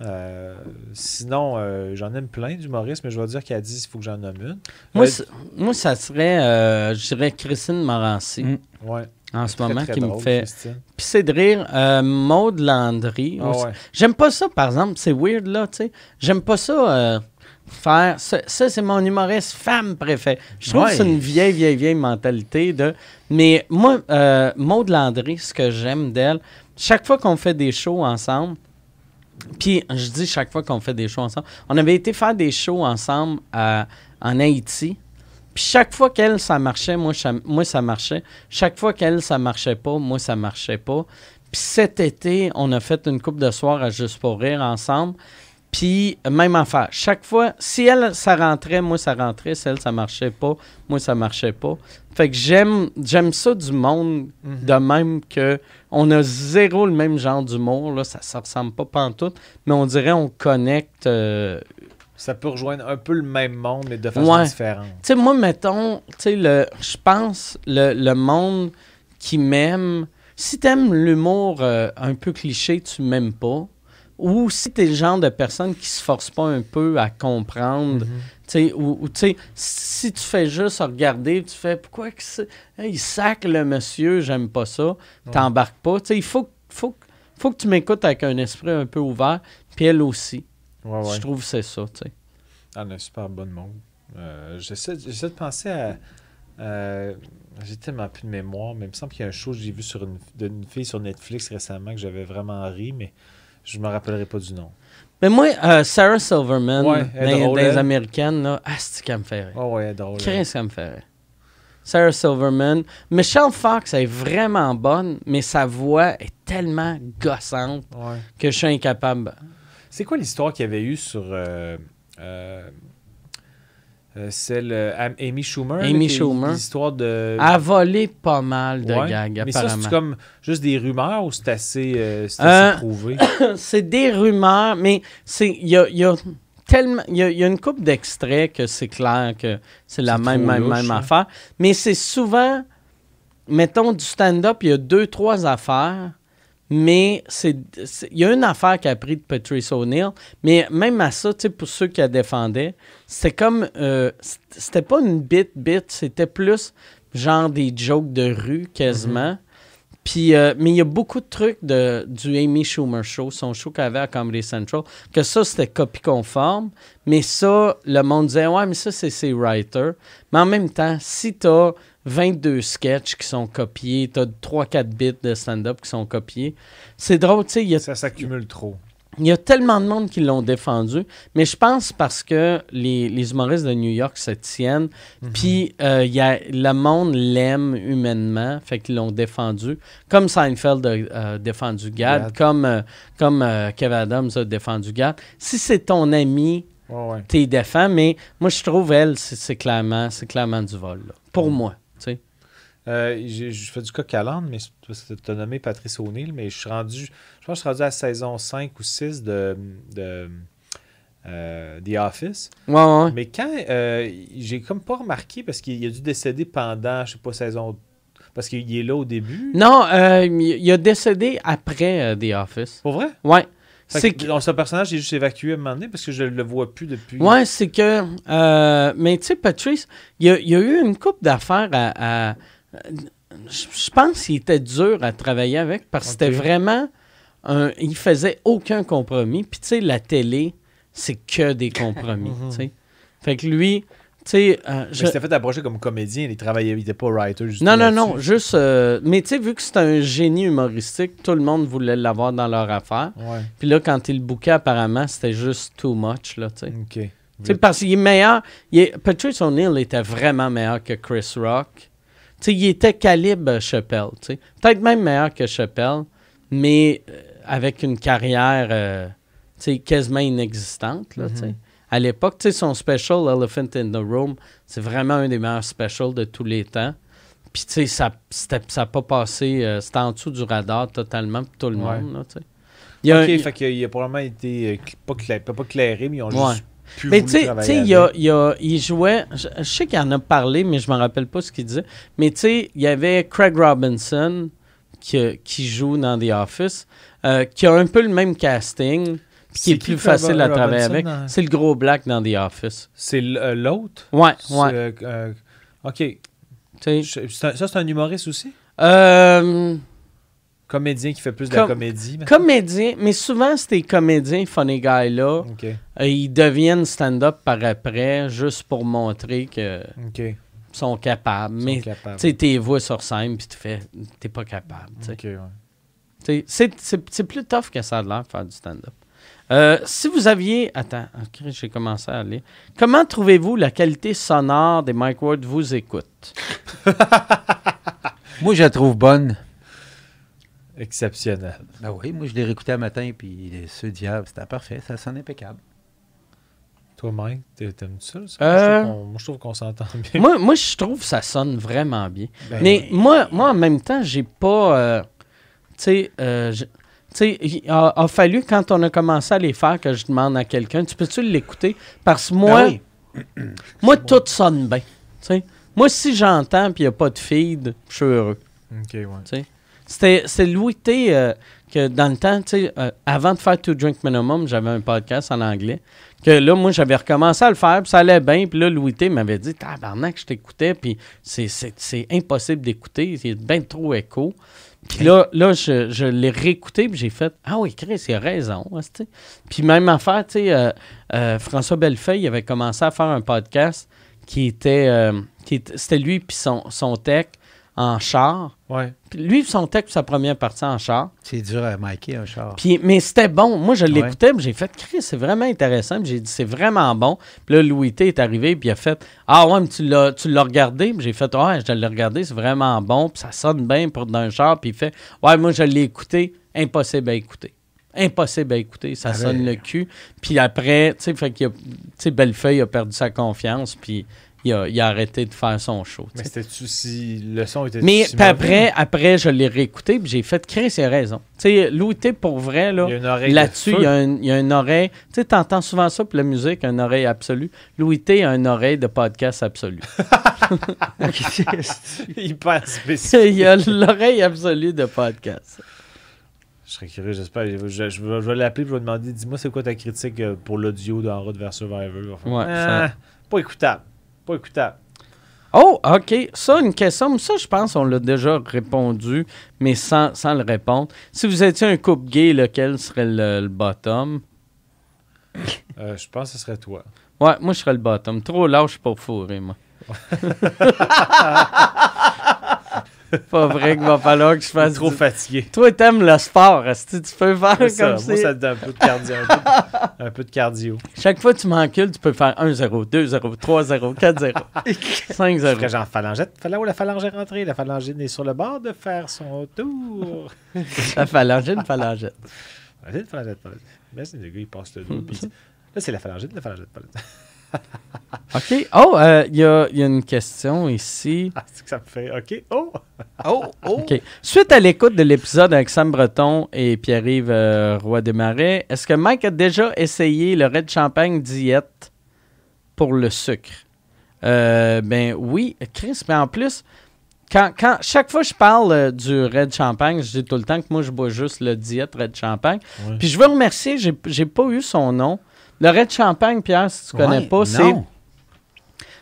Euh, sinon, euh, j'en aime plein d'humoristes, mais je vais dire qu'elle dit il faut que j'en nomme une. Moi, Euh, moi ça serait, euh, je dirais, Christine Morancy Mm. ouais, en ce très, moment très qui me fait Christine. pisser de rire. Euh, Maude Landry. Ah ouais. J'aime pas ça, par exemple. C'est weird, là, tu sais. J'aime pas ça euh, faire. Ça, ça, c'est mon humoriste femme préférée. Je trouve Ouais. que c'est une vieille, vieille, vieille mentalité de. Mais moi, euh, Maude Landry, ce que j'aime d'elle, chaque fois qu'on fait des shows ensemble, puis je dis chaque fois qu'on fait des shows ensemble, on avait été faire des shows ensemble à- en Haïti. Puis chaque fois qu'elle, ça marchait, moi, ça- moi, ça marchait. Chaque fois qu'elle, ça marchait pas, moi, ça marchait pas. Puis cet été, on a fait une coupe de soir à Juste pour rire ensemble. Puis même affaire. Chaque fois, si elle, ça rentrait, moi, ça rentrait. Si elle, ça marchait pas, moi, ça marchait pas. Fait que j'aime, j'aime ça du monde Mhm. de même que on a zéro le même genre d'humour. Là, ça ne ressemble pas pantoute, mais on dirait on connecte. euh, Ça peut rejoindre un peu le même monde, mais de façon Ouais. différente. Tu sais, moi, mettons, tu sais, le, je pense, le, le monde qui m'aime, si t'aimes l'humour euh, un peu cliché, tu m'aimes pas. Ou si t'es le genre de personne qui se force pas un peu à comprendre, Mhm. tu sais, ou, ou tu sais, si tu fais juste regarder, tu fais pourquoi que c'est- hey, il sac le monsieur, j'aime pas ça, t'embarques pas. Tu sais, il faut, faut, faut que tu m'écoutes avec un esprit un peu ouvert, puis elle aussi. Ouais, ouais. Je trouve que c'est ça, tu sais. Ah, un super bon monde. Euh, J'essaie j'essaie de penser à. euh, j'ai tellement plus de mémoire, mais il me semble qu'il y a un show que j'ai vu sur une, d'une fille sur Netflix récemment que j'avais vraiment ri, mais je me rappellerai pas du nom. Mais moi, euh, Sarah Silverman, Ouais, elle dans, dans les elle. américaines, là, ah, c'est qu'elle me fait rire. Oh ouais, elle drôle. Qu'est-ce qu'elle me fait rire? Sarah Silverman. Michelle Fox est vraiment bonne, mais sa voix est tellement gossante Ouais. que je suis incapable. C'est quoi l'histoire qu'il y avait eu sur. euh, euh, euh, celle euh, Am- Amy Schumer. Amy Schumer. L'histoire de. A volé pas mal de Ouais. gags, Mais ça, c'est comme juste des rumeurs ou c'est assez, c'est assez prouvé? c'est des rumeurs, mais c'est il y a, y a il y a, il y a une couple d'extraits que c'est clair que c'est la même même louche, même hein. affaire, mais c'est souvent mettons du stand-up, il y a deux trois affaires, Mais c'est, il y a une affaire qui a pris de Patrice O'Neill, mais même à ça, tu sais, pour ceux qui la défendaient, c'était comme, euh, c'était pas une bit bit, c'était plus genre des jokes de rue quasiment. Puis, euh, mais il y a beaucoup de trucs de, du Amy Schumer Show, son show qu'elle avait à Comedy Central, que ça, c'était copie conforme. Mais ça, le monde disait, ouais, mais ça, c'est ses writers. Mais en même temps, si tu as 22 sketchs qui sont copiés, tu as 3-4 bits de stand-up qui sont copiés, c'est drôle, tu sais, il y a Ça s'accumule trop. il y a tellement de monde qui l'ont défendu, mais je pense parce que les, les humoristes de New York se tiennent, puis euh, le monde l'aime humainement, fait qu'ils l'ont défendu, comme Seinfeld a euh, défendu Gad, Gad. comme, euh, comme euh, Kev Adams a défendu Gad. Si c'est ton ami, Ouais, ouais. t'es défends, mais moi je trouve elle, c'est clairement, c'est clairement du vol, là. pour moi. tu sais. Euh, je fais du coq à l'âne, mais que tu as nommé Patrice O'Neill, mais je suis rendu, je pense que je suis rendu à la saison 5 ou 6 de, de euh, The Office. Ouais, ouais. Mais quand euh, j'ai comme pas remarqué parce qu'il a dû décéder pendant, je sais pas, saison. Parce qu'il est là au début. Non, euh, il a décédé après euh, The Office. Pour vrai? Ouais. C'est que, donc, ce personnage est juste évacué à un moment donné parce que je le vois plus depuis. Ouais, c'est que. euh, mais tu sais, Patrice, il y, a- eu une couple d'affaires à. à- je je pense qu'il était dur à travailler avec parce que c'était vraiment. Un, il faisait aucun compromis. Puis tu sais, la télé, c'est que des compromis. Mhm. tu sais. Fait que lui, tu sais. euh, je- c'était fait approcher comme comédien, il travaillait, il était pas writer. juste non, non, non, juste. euh, mais tu sais, vu que c'est un génie humoristique, tout le monde voulait l'avoir dans leur affaire. Puis là, quand il le bouquait, apparemment, c'était juste too much, là, tu sais. ok. Parce qu'il est meilleur. il est- Patrice O'Neill était vraiment meilleur que Chris Rock. Sais, il était calibre Chappelle. Peut-être même meilleur que Chappelle, mais euh, avec une carrière euh, quasiment inexistante. Là. Mhm. À l'époque, son special Elephant in the Room, c'est vraiment un des meilleurs specials de tous les temps. Puis, tu sais, ça n'a pas passé. euh, C'était en dessous du radar totalement pour tout le Ouais. monde. Là. Il y a un- ok, il- fait qu'il a probablement été euh, pas, cla- pas clairé, mais ils ont Ouais. juste Mais tu sais, il, y a- avec. il y a- il jouait. Je, je sais qu'il en a parlé, mais je me rappelle pas ce qu'il disait. Mais tu sais, il y avait Craig Robinson qui, qui joue dans The Office, euh, qui a un peu le même casting, puis qui est plus facile à travailler Robinson avec. dans- C'est le gros black dans The Office. C'est euh, l'autre? Ouais, ouais. euh, euh, ok. ça, c'est un humoriste aussi? Euh, Comédien qui fait plus de la comédie. maintenant? comédien, mais souvent, ces comédiens, funny guy-là, Ok, euh, ils deviennent stand-up par après, juste pour montrer qu'ils ok. sont capables. Ils mais tu sais, t'es voix sur scène, puis tu fais, t'es pas capable. ouais. C'est c'est- c'est plus tough que ça a l'air de faire du stand-up. Euh, si vous aviez. Attends, ok, j'ai commencé à aller. Comment trouvez-vous la qualité sonore des Mike Ward vous écoute? Moi, je la trouve bonne. Exceptionnel. Ben oui, moi, je l'ai réécouté un matin, puis ce diable, c'était parfait. Ça sonne impeccable. Toi, Mike, t'es- t'aimes-tu ça? ça? Euh, Moi, je trouve qu'on- Moi, s'entend bien. moi, moi, je trouve que ça sonne vraiment bien. Ben Mais oui. moi, moi, en même temps, j'ai pas. euh, tu sais, euh, je- tu sais, il a, a fallu, quand on a commencé à les faire, que je demande à quelqu'un Tu peux-tu l'écouter? Parce que moi, Ben oui. moi tout sonne bien. tu sais. Moi, si j'entends puis il n'y a pas de feed, je suis heureux. Ok, ouais. C'est Louis T. euh, que dans le temps, tu sais, euh, avant de faire To Drink Minimum, j'avais un podcast en anglais. Que là, moi, j'avais recommencé à le faire, puis ça allait bien. Puis là, Louis T. m'avait dit Tabarnak, je t'écoutais, puis c'est- c'est c'est impossible d'écouter, il y a bien trop écho. Puis là, là je, je l'ai réécouté, puis j'ai fait Ah oui, Chris, il a raison. hein. Puis même affaire, tu sais, euh, euh, François Bellefeuille avait commencé à faire un podcast qui était. qui était- C'était lui, puis son, son tech en char. Ouais. Puis lui, son texte, sa première partie en char. C'est dur à maquer un char. Puis, mais c'était bon. Moi, je Ouais. l'écoutais, puis j'ai fait, Chris, c'est vraiment intéressant. J'ai dit, c'est vraiment bon. Puis là, Louis T est arrivé, puis il a fait, ah ouais, mais tu l'as, tu l'as regardé. J'ai fait, ouais, je l'ai regardé, c'est vraiment bon. Puis ça sonne bien pour dans un char. Puis il fait, ouais, moi, je l'ai écouté. Impossible à écouter. Impossible à écouter. Ça Ah sonne le cul. Puis après, tu sais, fait qu'il a- tu sais, Bellefeuille a perdu sa confiance, puis il a, il a arrêté de faire son show. Mais c'était-tu si. Le son était Mais si puis après, après, je l'ai réécouté, puis j'ai fait Chris, il a raison. Tu sais, Louis T, pour vrai, là, là-dessus, il y, a il une oreille. Tu sais, t'entends souvent ça pour la musique, une oreille absolue. Louis T a une oreille de podcast absolue. Hyper spécial. il a l'oreille absolue de podcast. Je serais curieux, j'espère. Je, je- je vais, l'appeler et je vais lui demander dis-moi, c'est quoi ta critique euh, pour l'audio d'En route vers Survivor? Faire, Ouais, Ah, ça- Pas écoutable. Pas écoutable. Oh, OK. Ça, une question. Ça, je pense on l'a déjà répondu, mais sans, sans le répondre. Si vous étiez un couple gay, lequel serait le, le bottom? Euh, je pense que ce serait toi. Ouais, moi, je serais le bottom. Trop lâche pour fourrer, moi. Pas vrai qu'il va falloir que je fasse Trop du- fatigué. Toi, t'aimes le sport. Que tu peux faire C'est ça. comme Moi, ça? te donne un peu de cardio. Un peu de, un peu de cardio. Chaque fois que tu m'encules, tu peux faire 1-0, 2-0, 3-0, 4-0, Je 5-0. ferais genre phalangette. Fallait où la phalange est rentrée? La phalangine est sur le bord de faire son tour. La phalangine, phalangette. Phalangette, phalangette, phalangette. Imagine le gars, il passe le dos. Là, c'est la phalangine, la phalangette, phalangette. OK. Oh, euh, il y, a, il y a une question ici. Ah, c'est que ça me fait. OK. Oh! Oh, oh. OK. Suite à l'écoute de l'épisode avec Sam Breton et Pierre-Yves euh, Roy Desmarais, est-ce que Mike a déjà essayé le Red Champagne diète pour le sucre? Euh, ben oui, Chris, mais en plus, quand, quand, chaque fois que je parle euh, du Red Champagne, je dis tout le temps que moi, je bois juste le diète Red Champagne. Ouais. Puis je veux remercier, j'ai j'ai pas eu son nom. Le Red Champagne, Pierre, si tu connais Ouais, pas, c'est non.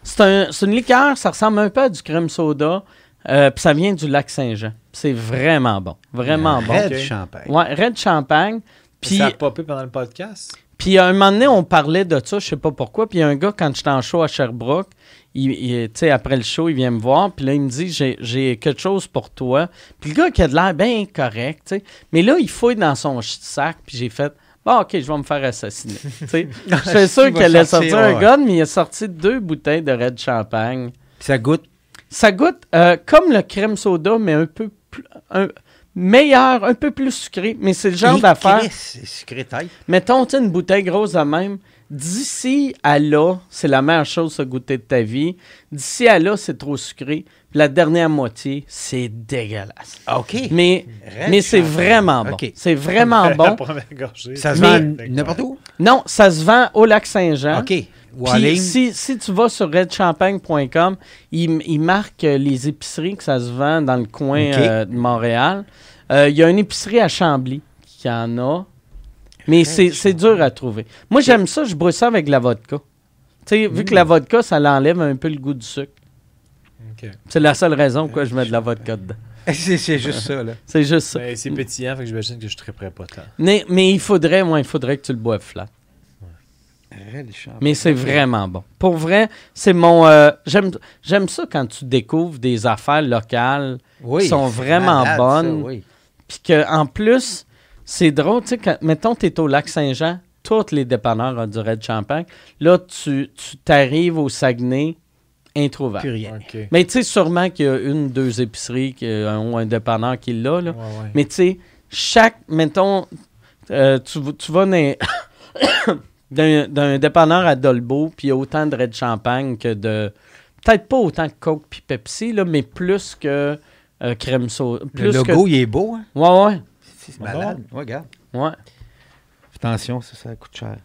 C'est un- c'est une liqueur, ça ressemble un peu à du crème soda, euh, puis ça vient du lac Saint-Jean. C'est vraiment bon, vraiment bon. Red Ok. champagne. Ouais, Red Champagne. Puis, ça a popé pendant le podcast? puis à un moment donné, on parlait de ça, je sais pas pourquoi. Puis il y a un gars, quand j'étais en show à Sherbrooke, il, il- tu sais, après le show, il vient me voir. Puis là, il me dit J'ai- J'ai quelque chose pour toi. Puis le gars qui a de l'air bien correct, tu sais. Mais là, il fouille dans son sac. Puis j'ai fait Bon, OK, je vais me faire assassiner. Tu sais, J'étais sûr allait sortir, sortir un gun, mais il a sorti deux bouteilles de Red Champagne. Puis ça goûte? Ça goûte euh, comme le crème soda, mais un peu plus. un- meilleur, un peu plus sucré. Mais c'est le genre d'affaire. C'est sucré taille. Mettons, tu sais, une bouteille grosse de même. D'ici à là, c'est la meilleure chose à goûter de ta vie. D'ici à là, c'est trop sucré. La dernière moitié, c'est dégueulasse. OK. Mais, mais c'est vraiment bon. OK. C'est vraiment bon. gorgée. Ça se vend n'importe où? Non, ça se vend au lac Saint-Jean. OK. Puis si, si tu vas sur redchampagne.com, il, il marque euh, les épiceries que ça se vend dans le coin euh, de Montréal. Euh, Il y a une épicerie à Chambly qui en a, mais c'est c'est dur à trouver. Moi, j'aime ça, je bois ça avec de la vodka. Tu sais, vu que la vodka, ça l'enlève un peu le goût du sucre. C'est la seule raison pourquoi je mets de la vodka dedans. C'est c'est juste ça, là. C'est juste ça. Mais c'est pétillant, fait que j'imagine que je ne triperais pas tant. Mais, mais il faudrait, moi, il faudrait que tu le boives flat. Red champagne. Mais c'est vraiment bon. Pour vrai, c'est mon. euh, J'aime j'aime ça quand tu découvres des affaires locales Oui, sont vraiment malade, bonnes. oui. Puis qu'en plus, c'est drôle, tu sais, quand- mettons, tu es au lac Saint-Jean, tous les dépanneurs ont du Red Champagne. Là, tu tu t'arrives au Saguenay, introuvable. Plus rien. OK. Mais tu sais, sûrement qu'il y a une, deux épiceries qui ont un dépanneur qui l'a, là. Ouais, ouais. Mais tu sais, chaque, mettons, euh, tu, vas dans- d'un d'un dépanneur à Dolbeau, puis il y a autant de Red Champagne que de. Peut-être pas autant que Coke puis Pepsi, là, mais plus que euh, crème soda. Le logo, il est beau, hein? Que... Ouais, ouais. C'est malade. Ouais, regarde. ouais. Attention, ça, ça coûte cher.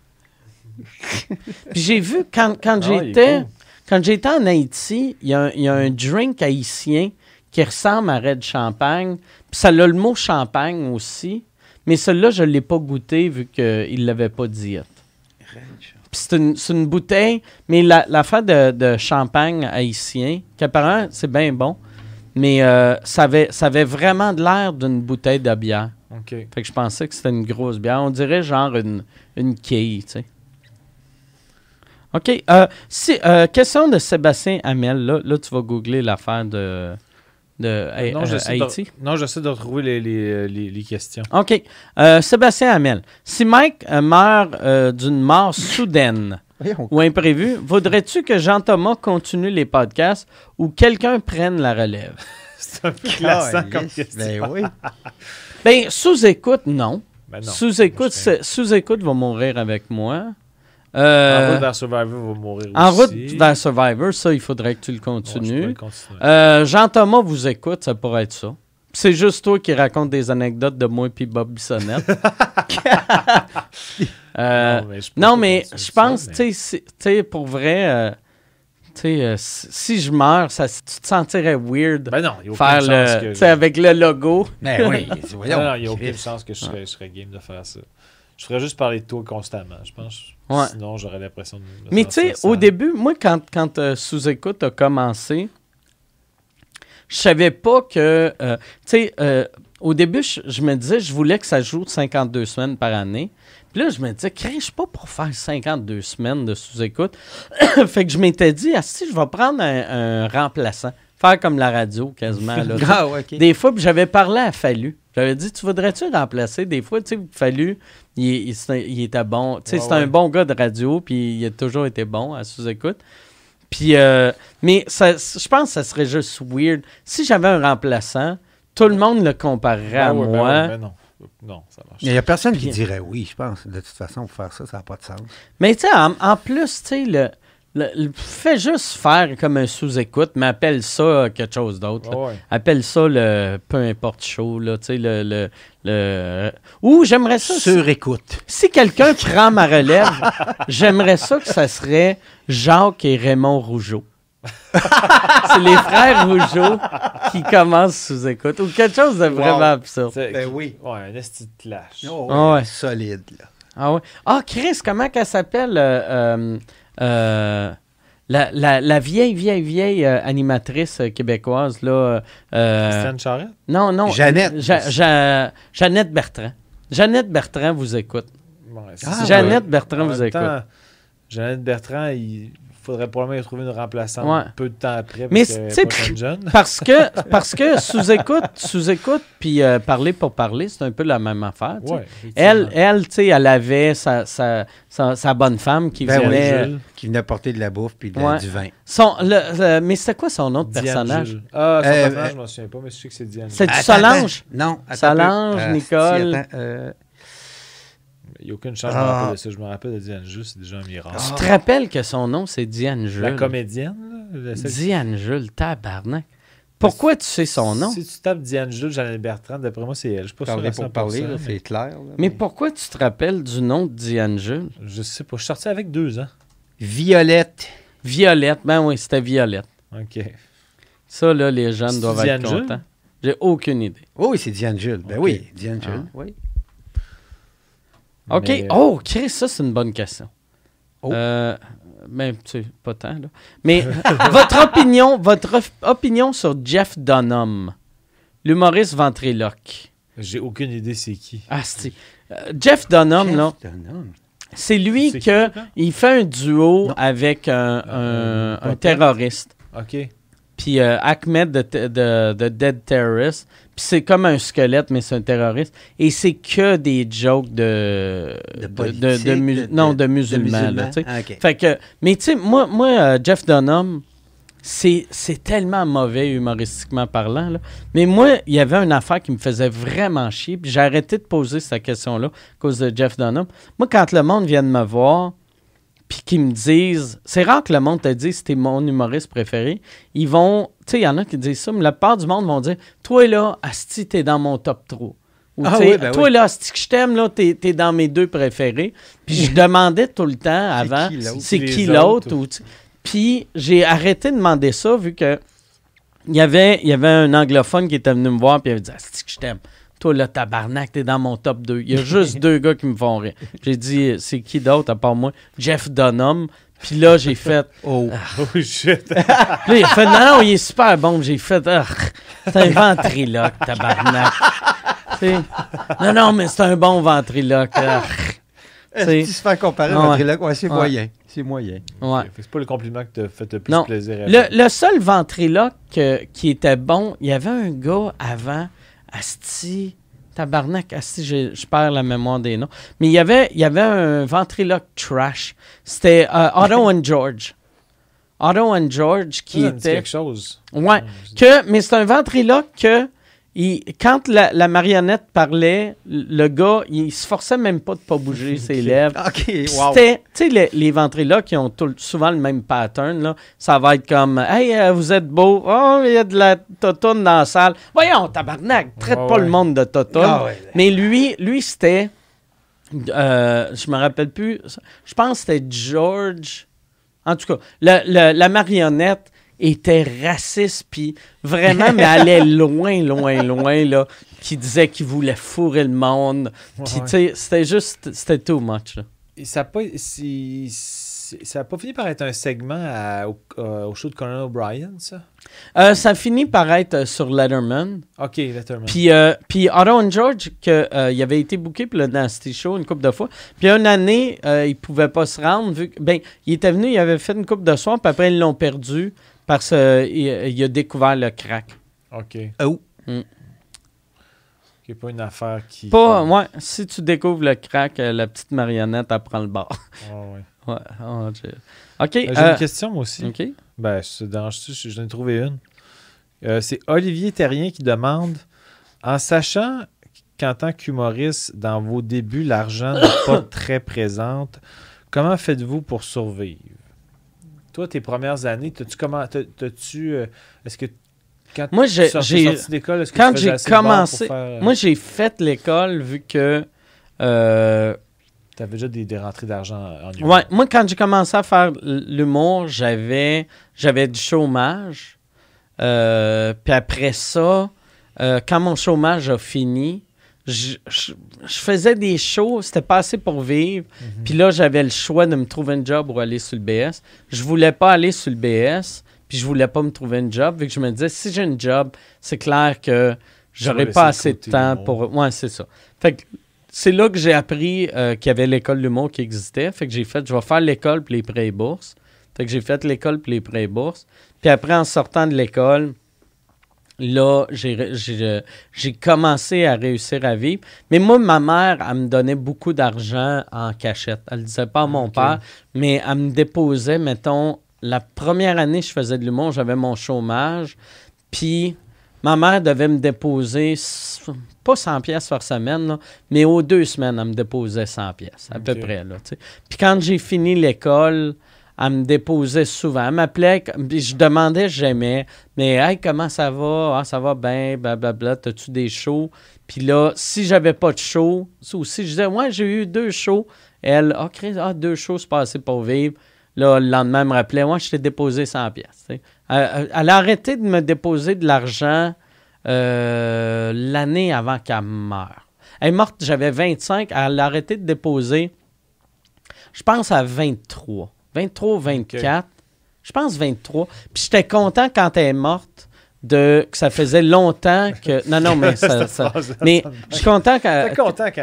Puis j'ai vu, quand, quand Ah, j'étais. Quand j'étais en Haïti, il y, a un- il y a un drink haïtien qui ressemble à Red Champagne. Puis ça a le mot champagne aussi. Mais celui-là, je ne l'ai pas goûté vu qu'il ne l'avait pas dit. Red champagne. Puis c'est une, bouteille, mais la- de, de champagne haïtien, qu'apparemment c'est bien bon, mais euh, ça, avait, ça avait vraiment de l'air d'une bouteille de bière. Fait que je pensais que c'était une grosse bière. On dirait genre une, une quille, tu sais. OK. euh, si, euh, question de Sébastien Hamel. Là, là tu vas googler l'affaire de, de Ha- non, euh, j'essaie de, Haïti? non, j'essaie de retrouver les, les, les, les questions. OK. Euh, Sébastien Hamel. Si Mike euh, meurt euh, d'une mort soudaine, ou imprévu, voudrais-tu que Jean-Thomas continue les podcasts ou quelqu'un prenne la relève? C'est un peu classant comme question. Ben oui. Ben, sous-écoute, non. Ben non. Sous-écoute, c'est- sous-écoute va mourir avec moi. En Euh, route vers Survivor va mourir en route vers Survivor, ça, il faudrait que tu le Ouais, continues. le continuer. Euh, Jean-Thomas vous écoute, ça pourrait être ça. C'est juste toi qui raconte des anecdotes de moi et Bob Bissonnette. Euh, mais Non, mais je pense, mais- tu sais, pour vrai, euh, Tu sais, euh, si je meurs, ça, tu te sentirais weird Ben non, il n'y a faire aucune chance le. que Tu sais, avec le logo. Ben oui, voyons. non, il n'y a aucune chance que je serais, je serais game de faire ça. Je ferais juste parler de toi constamment, je pense. Ouais. Sinon, j'aurais l'impression de. me Mais tu sais, au début, moi, quand, quand euh, Sous-Écoute a commencé, je savais pas que. euh, tu sais, euh, au début, je, me disais, je voulais que ça joue 52 semaines par année. Puis là, je me disais, suis pas pour faire 52 semaines de sous-écoute. fait que je m'étais dit, ah, si, je vais prendre un, un remplaçant. Faire comme la radio, quasiment. Là, Ah, des fois, puis j'avais parlé à Fallu. J'avais dit, tu voudrais-tu remplacer? Des fois, tu sais, Fallu, il, il- était bon. Tu sais, Ouais, c'était un bon gars de radio, puis il a toujours été bon à sous-écoute. Puis, euh, mais ça, je pense que ça serait juste weird. Si j'avais un remplaçant, tout le monde le comparerait Ben à ouais, ben moi. ben non. Non, ça marche. Il n'y a personne qui dirait oui, je pense. De toute façon, pour faire ça, ça n'a pas de sens. Mais tu sais, en, en plus, tu sais, le, le- le- fais juste faire comme un sous-écoute, mais appelle ça quelque chose d'autre. Ouais. Appelle ça le peu importe chaud, là, tu sais, le, le, le- Ou j'aimerais ça. si- Sur écoute. Si quelqu'un prend ma relève, j'aimerais ça que ça serait Jacques et Raymond Rougeau. C'est les frères Rougeau qui commencent sous écoute. Ou quelque chose de vraiment Wow. absurde. Ben oui. Ouais, un esti de clash. Oh, Ah ouais. Solide, là. Ah ouais. Ah, Chris, comment qu'elle s'appelle euh, euh, euh, la, la- la vieille, vieille, vieille euh, animatrice euh, québécoise, là. euh, Christiane Charette? non, non. Jeannette. Ja- Ja- Jeannette Bertrand. Jeannette Bertrand vous écoute. Ah. Jeannette Bertrand En vous écoute. temps, Jeannette Bertrand, il faudrait probablement y trouver une remplaçante Ouais. peu de temps après. Parce Mais jeune. Parce que, parce que sous-écoute, sous-écoute, puis euh, parler pour parler, c'est un peu la même affaire. Ouais, Elle, elle, tu sais, elle avait sa, sa, sa, sa bonne femme qui Ben venait. Qui venait porter de la bouffe puis Ouais. du vin. son, le- le- mais c'était quoi son autre Diane personnage? Jules. Ah, son Euh, personnage, euh, je m'en souviens pas, mais je sais que c'est Diane. C'est- Solange? attends. Non. attends Solange. Nicole. si, attends, euh, Il n'y a aucune chance de me Ah. rappeler de ça. Je me rappelle de Diane Jules, c'est déjà un miracle. Tu te rappelles que son nom, c'est Diane Jules? La comédienne, là, celle- Diane Jules, tabarnak. Pourquoi tu sais son nom? Si tu tapes Diane Jules, Jeannette Bertrand, d'après moi, c'est elle. Je suis pas parler sûr à pour parler, 100%, là, mais c'est clair. là, Mais pourquoi tu te rappelles du nom de Diane Jules? Je sais pas. Je suis sorti avec deux ans. Violette. Violette. Ben oui, c'était Violette. OK. Ça, là, les jeunes C'est doivent Diane être Jules? contents. J'ai aucune idée. Oh, oui, c'est Diane Jules. Ben oui, Diane Jules. Ah. Oui. OK. Mais- Oh, Chris, ça, c'est une bonne question. Oh. Euh, mais, tu sais, pas tant, là. Mais votre opinion, votre op- opinion sur Jeff Dunham, l'humoriste ventriloque. J'ai aucune idée c'est qui. Ah, c'est... euh, Jeff Dunham, là, Jeff Dunham. c'est lui qui, que il fait un duo Non. avec un, un- Euh, un terroriste. OK. Puis euh, Ahmed de, de, de Dead Terrorist. Puis c'est comme un squelette, mais c'est un terroriste. Et c'est que des jokes de. De mus- non, de- musulmans. là. Ah. Fait que. Mais tu sais, moi, moi euh, Jeff Dunham, c'est c'est tellement mauvais humoristiquement parlant. Là. Mais moi, il y avait une affaire qui me faisait vraiment chier. Puis j'ai arrêté de poser cette question-là à cause de Jeff Dunham. Moi, quand le monde vient de me voir, puis qu'ils me disent. C'est rare que le monde te dise c'était mon humoriste préféré. Ils vont. Tu sais, il y en a qui disent ça, mais la plupart du monde vont dire Toi là, Asti, t'es dans mon top 3. Ou, Ah oui, ben toi oui. là, Asti, que je t'aime, là, t'es, t'es dans mes deux préférés. Puis je demandais tout le temps avant qui c'est qui l'autre. ou Puis j'ai arrêté de demander ça vu que il y avait, il y avait un anglophone qui était venu me voir puis il avait dit Asti, que je t'aime. Toi, là, tabarnak, t'es dans mon top 2. Il y a juste deux gars qui me font rire. J'ai dit, c'est qui d'autre à part moi? Jeff Dunham. Puis là, j'ai fait. Oh. Oh shit. Puis là, il a fait, non, non, il est super bon. J'ai fait, ah, c'est un ventriloque, tabarnak. Non, non, mais c'est un bon ventriloque. ah. Est-ce C'est- qu'il se fait comparer ventriloque? Ouais, c'est Ouais. moyen. C'est moyen. Ouais. C'est pas le compliment que t'as fait le plus Non. plaisir à Le, le seul ventriloque euh, qui était bon, il y avait un gars avant, Asti, tabarnak, Asti, je, perds la mémoire des noms, mais il y avait, il y avait un ventriloque trash. C'était euh, Otto and George. Otto and George qui Ça, ça était... quelque chose. Ouais, que, mais c'est un ventriloque que, il- quand la, la marionnette parlait, le gars, il se forçait même pas de pas bouger ses lèvres. Wow. C'était, tu sais, les, les ventriloques qui ont tout- souvent le même pattern, là. Ça va être comme, hey, euh, vous êtes beau. Oh, il y a de la totone dans la salle. Voyons, tabarnak, traite pas ouais. le monde de totone. Ah ouais. Mais lui, lui c'était, euh, je me rappelle plus, je pense que c'était George. En tout cas, le- le- la marionnette était raciste, puis vraiment, mais allait loin, loin, loin, là, qui disait qu'il voulait fourrer le monde. Puis, Ouais. tu sais, c'était juste, c'était too much, là. Et ça n'a pas, ça a pas fini par être un segment à- au, euh, au show de Conan O'Brien, ça? Euh, ça finit par être euh, sur Letterman. Ok, Letterman. Puis, euh, puis Otto and George, que, euh, il avait été booké pour le Nasty Show une couple de fois. Puis une année, il pouvait pas se rendre. Vu que, ben, il était venu, il avait fait une coupe de soins, puis après, ils l'ont perdu parce qu'il il a découvert le crack. Ok. Oh. Ok, pas une affaire qui. Pas, ouais, si tu découvres le crack, euh, la petite marionnette, elle prend le bar. Ouais, ouais. Ouais, oh, j'ai- OK. Euh, J'ai euh, une question, moi aussi. OK. Ben, ça te dérange-tu? Je- J'en ai trouvé une. Euh, c'est Olivier Terrien qui demande En sachant qu'en tant qu'humoriste, dans vos débuts, l'argent n'est pas très présente, comment faites-vous pour survivre? Toi, tes premières années, t'as-tu comment. t'as- T'as-tu. euh, Est-ce que. Quand Moi, j'ai- tu d'école, est-ce que quand tu j'ai commencé- faire, euh, Moi, j'ai fait l'école vu que. euh, T'avais déjà des, des rentrées d'argent en humour. ouais, moi, quand j'ai commencé à faire l'humour, j'avais, j'avais du chômage. Euh, puis après ça, euh, quand mon chômage a fini, je, je- je faisais des shows, c'était pas assez pour vivre. Mhm. Puis là, j'avais le choix de me trouver un job ou aller sur le BS. Je voulais pas aller sur le BS, puis je voulais pas me trouver un job, vu que je me disais, si j'ai un job, c'est clair que j'aurais pas assez de temps pour... Ouais, c'est ça. Fait que c'est là que j'ai appris euh, qu'il y avait l'école de l'humour qui existait. Fait que j'ai fait, je vais faire l'école puis les prêts et bourses. Fait que j'ai fait l'école puis les prêts et bourses. Puis après, en sortant de l'école, là, j'ai, j'ai, commencé à réussir à vivre. Mais moi, ma mère, elle me donnait beaucoup d'argent en cachette. Elle le disait pas à mon père, mais elle me déposait, mettons, la première année que je faisais de l'humour, j'avais mon chômage. Puis ma mère devait me déposer, pas 100 pièces par semaine, là, mais aux deux semaines, elle me déposait 100 pièces, à peu près. Là. Puis quand j'ai fini l'école, elle me déposait souvent. Elle m'appelait, je demandais, j'aimais, mais hey, comment ça va? Ah, ça va bien, blablabla, t'as-tu des shows? Puis là, si j'avais pas de show, ou si je disais, ouais, j'ai eu deux shows, elle, ah, Chris, ah, deux shows, c'est pas assez pour vivre. Là, le lendemain, elle me rappelait, moi, je t'ai déposé 100 pièces. elle a arrêté de me déposer de l'argent euh, l'année avant qu'elle meure. Elle est morte, j'avais 25. Elle a arrêté de déposer, je pense, à 23. 23 ou 24. Je pense 23. Puis j'étais content quand elle est morte de, que ça faisait longtemps que... Non, non, mais ça... Ça- mais je suis content quand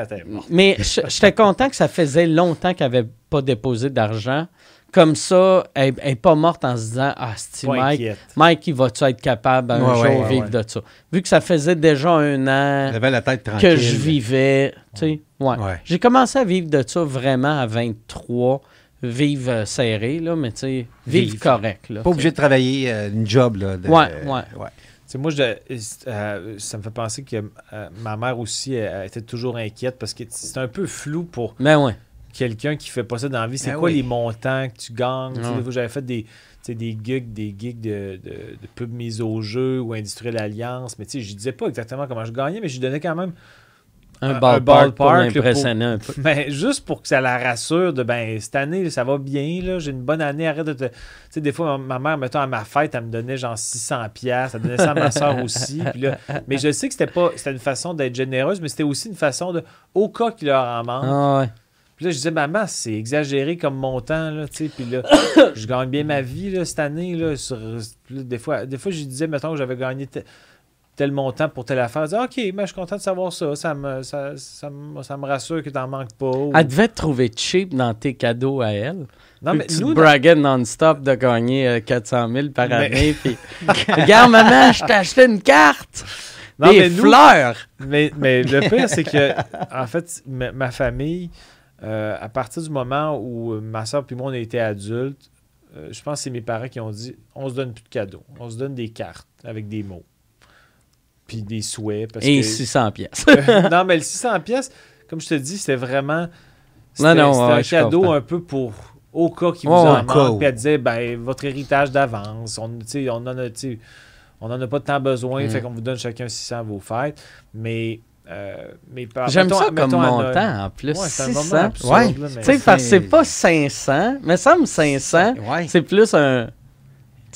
t'es mort. Mais je- j'étais content que ça faisait longtemps qu'elle n'avait pas déposé d'argent. Comme ça, elle n'est pas morte en se disant Ah, c'est Mike, inquiète. Mike, il va-tu être capable un Ouais, jour ouais, vivre ouais. de ça? Vu que ça faisait déjà un an la tête que je vivais, tu sais, ouais. Ouais. J'ai commencé à vivre de ça vraiment à 23, vivre euh, serré, là, mais tu sais, vivre Vivre. correct, là. Pas obligé de travailler euh, une job, là. de- Ouais, ouais. Tu sais, moi, je- euh, ça me fait penser que euh, ma mère aussi elle, elle était toujours inquiète parce que c'est un peu flou pour Mais ouais. quelqu'un qui fait pas ça dans la vie. C'est Ben quoi oui. les montants que tu gagnes? Tu sais, Ouais. des fois, J'avais fait des, tu sais, des gigs, des gigs de, de, de pub mise au jeu ou Industriel Alliance, mais tu sais, je disais pas exactement comment je gagnais, mais je donnais quand même Un Un- ballpark, un pour ballpark, là, l'impressionner un peu. Mais juste pour que ça la rassure de ben cette année ça va bien là, j'ai une bonne année, arrête de te tu sais des fois ma, mère mettons à ma fête, elle me donnait genre 600 pièces, elle donnait ça à ma soeur aussi, là, mais je sais que c'était pas c'était une façon d'être généreuse, mais c'était aussi une façon de au cas qu'il leur en manque. Ah ouais. Puis là je disais maman, c'est exagéré comme montant là, tu sais, puis là je gagne bien ma vie là cette année là sur des fois des fois je disais mettons que j'avais gagné tel montant pour telle affaire, disais, OK, mais je suis content de savoir ça, ça me ça, ça me, ça me rassure que t'en manques pas. ou- Elle devait te trouver cheap dans tes cadeaux à elle. Non, mais tu nous, braguais non-stop de gagner euh, 400 000 par Mais- année. Puis, regarde, maman, je t'ai acheté une carte. Non, des mais nous- fleurs. Mais, mais le pire, c'est que, en fait, ma, ma famille, euh, à partir du moment où ma soeur et moi, on a été adultes, euh, je pense que c'est mes parents qui ont dit on se donne plus de cadeaux. On se donne des cartes avec des mots. Puis des souhaits. Parce Et que... 600 pièces. non, mais le 600 pièces, comme je te dis, c'était vraiment. Non, C'était non, c'était ouais, un cadeau comprends. un peu pour. Au cas Ouais, vous ouais, en manque. Puis elle disait ben, votre héritage d'avance. On, on en a. On n'en a pas temps besoin, Mm. fait qu'on vous donne chacun 600 à vos fêtes. Mais euh, mais par- J'aime mettons- ça comme montant en plus. Ouais, c'est un moment 600. absurde, Ouais. Tu sais, parce que c'est pas 500, mais ça me 500, Ouais. c'est plus un. Tu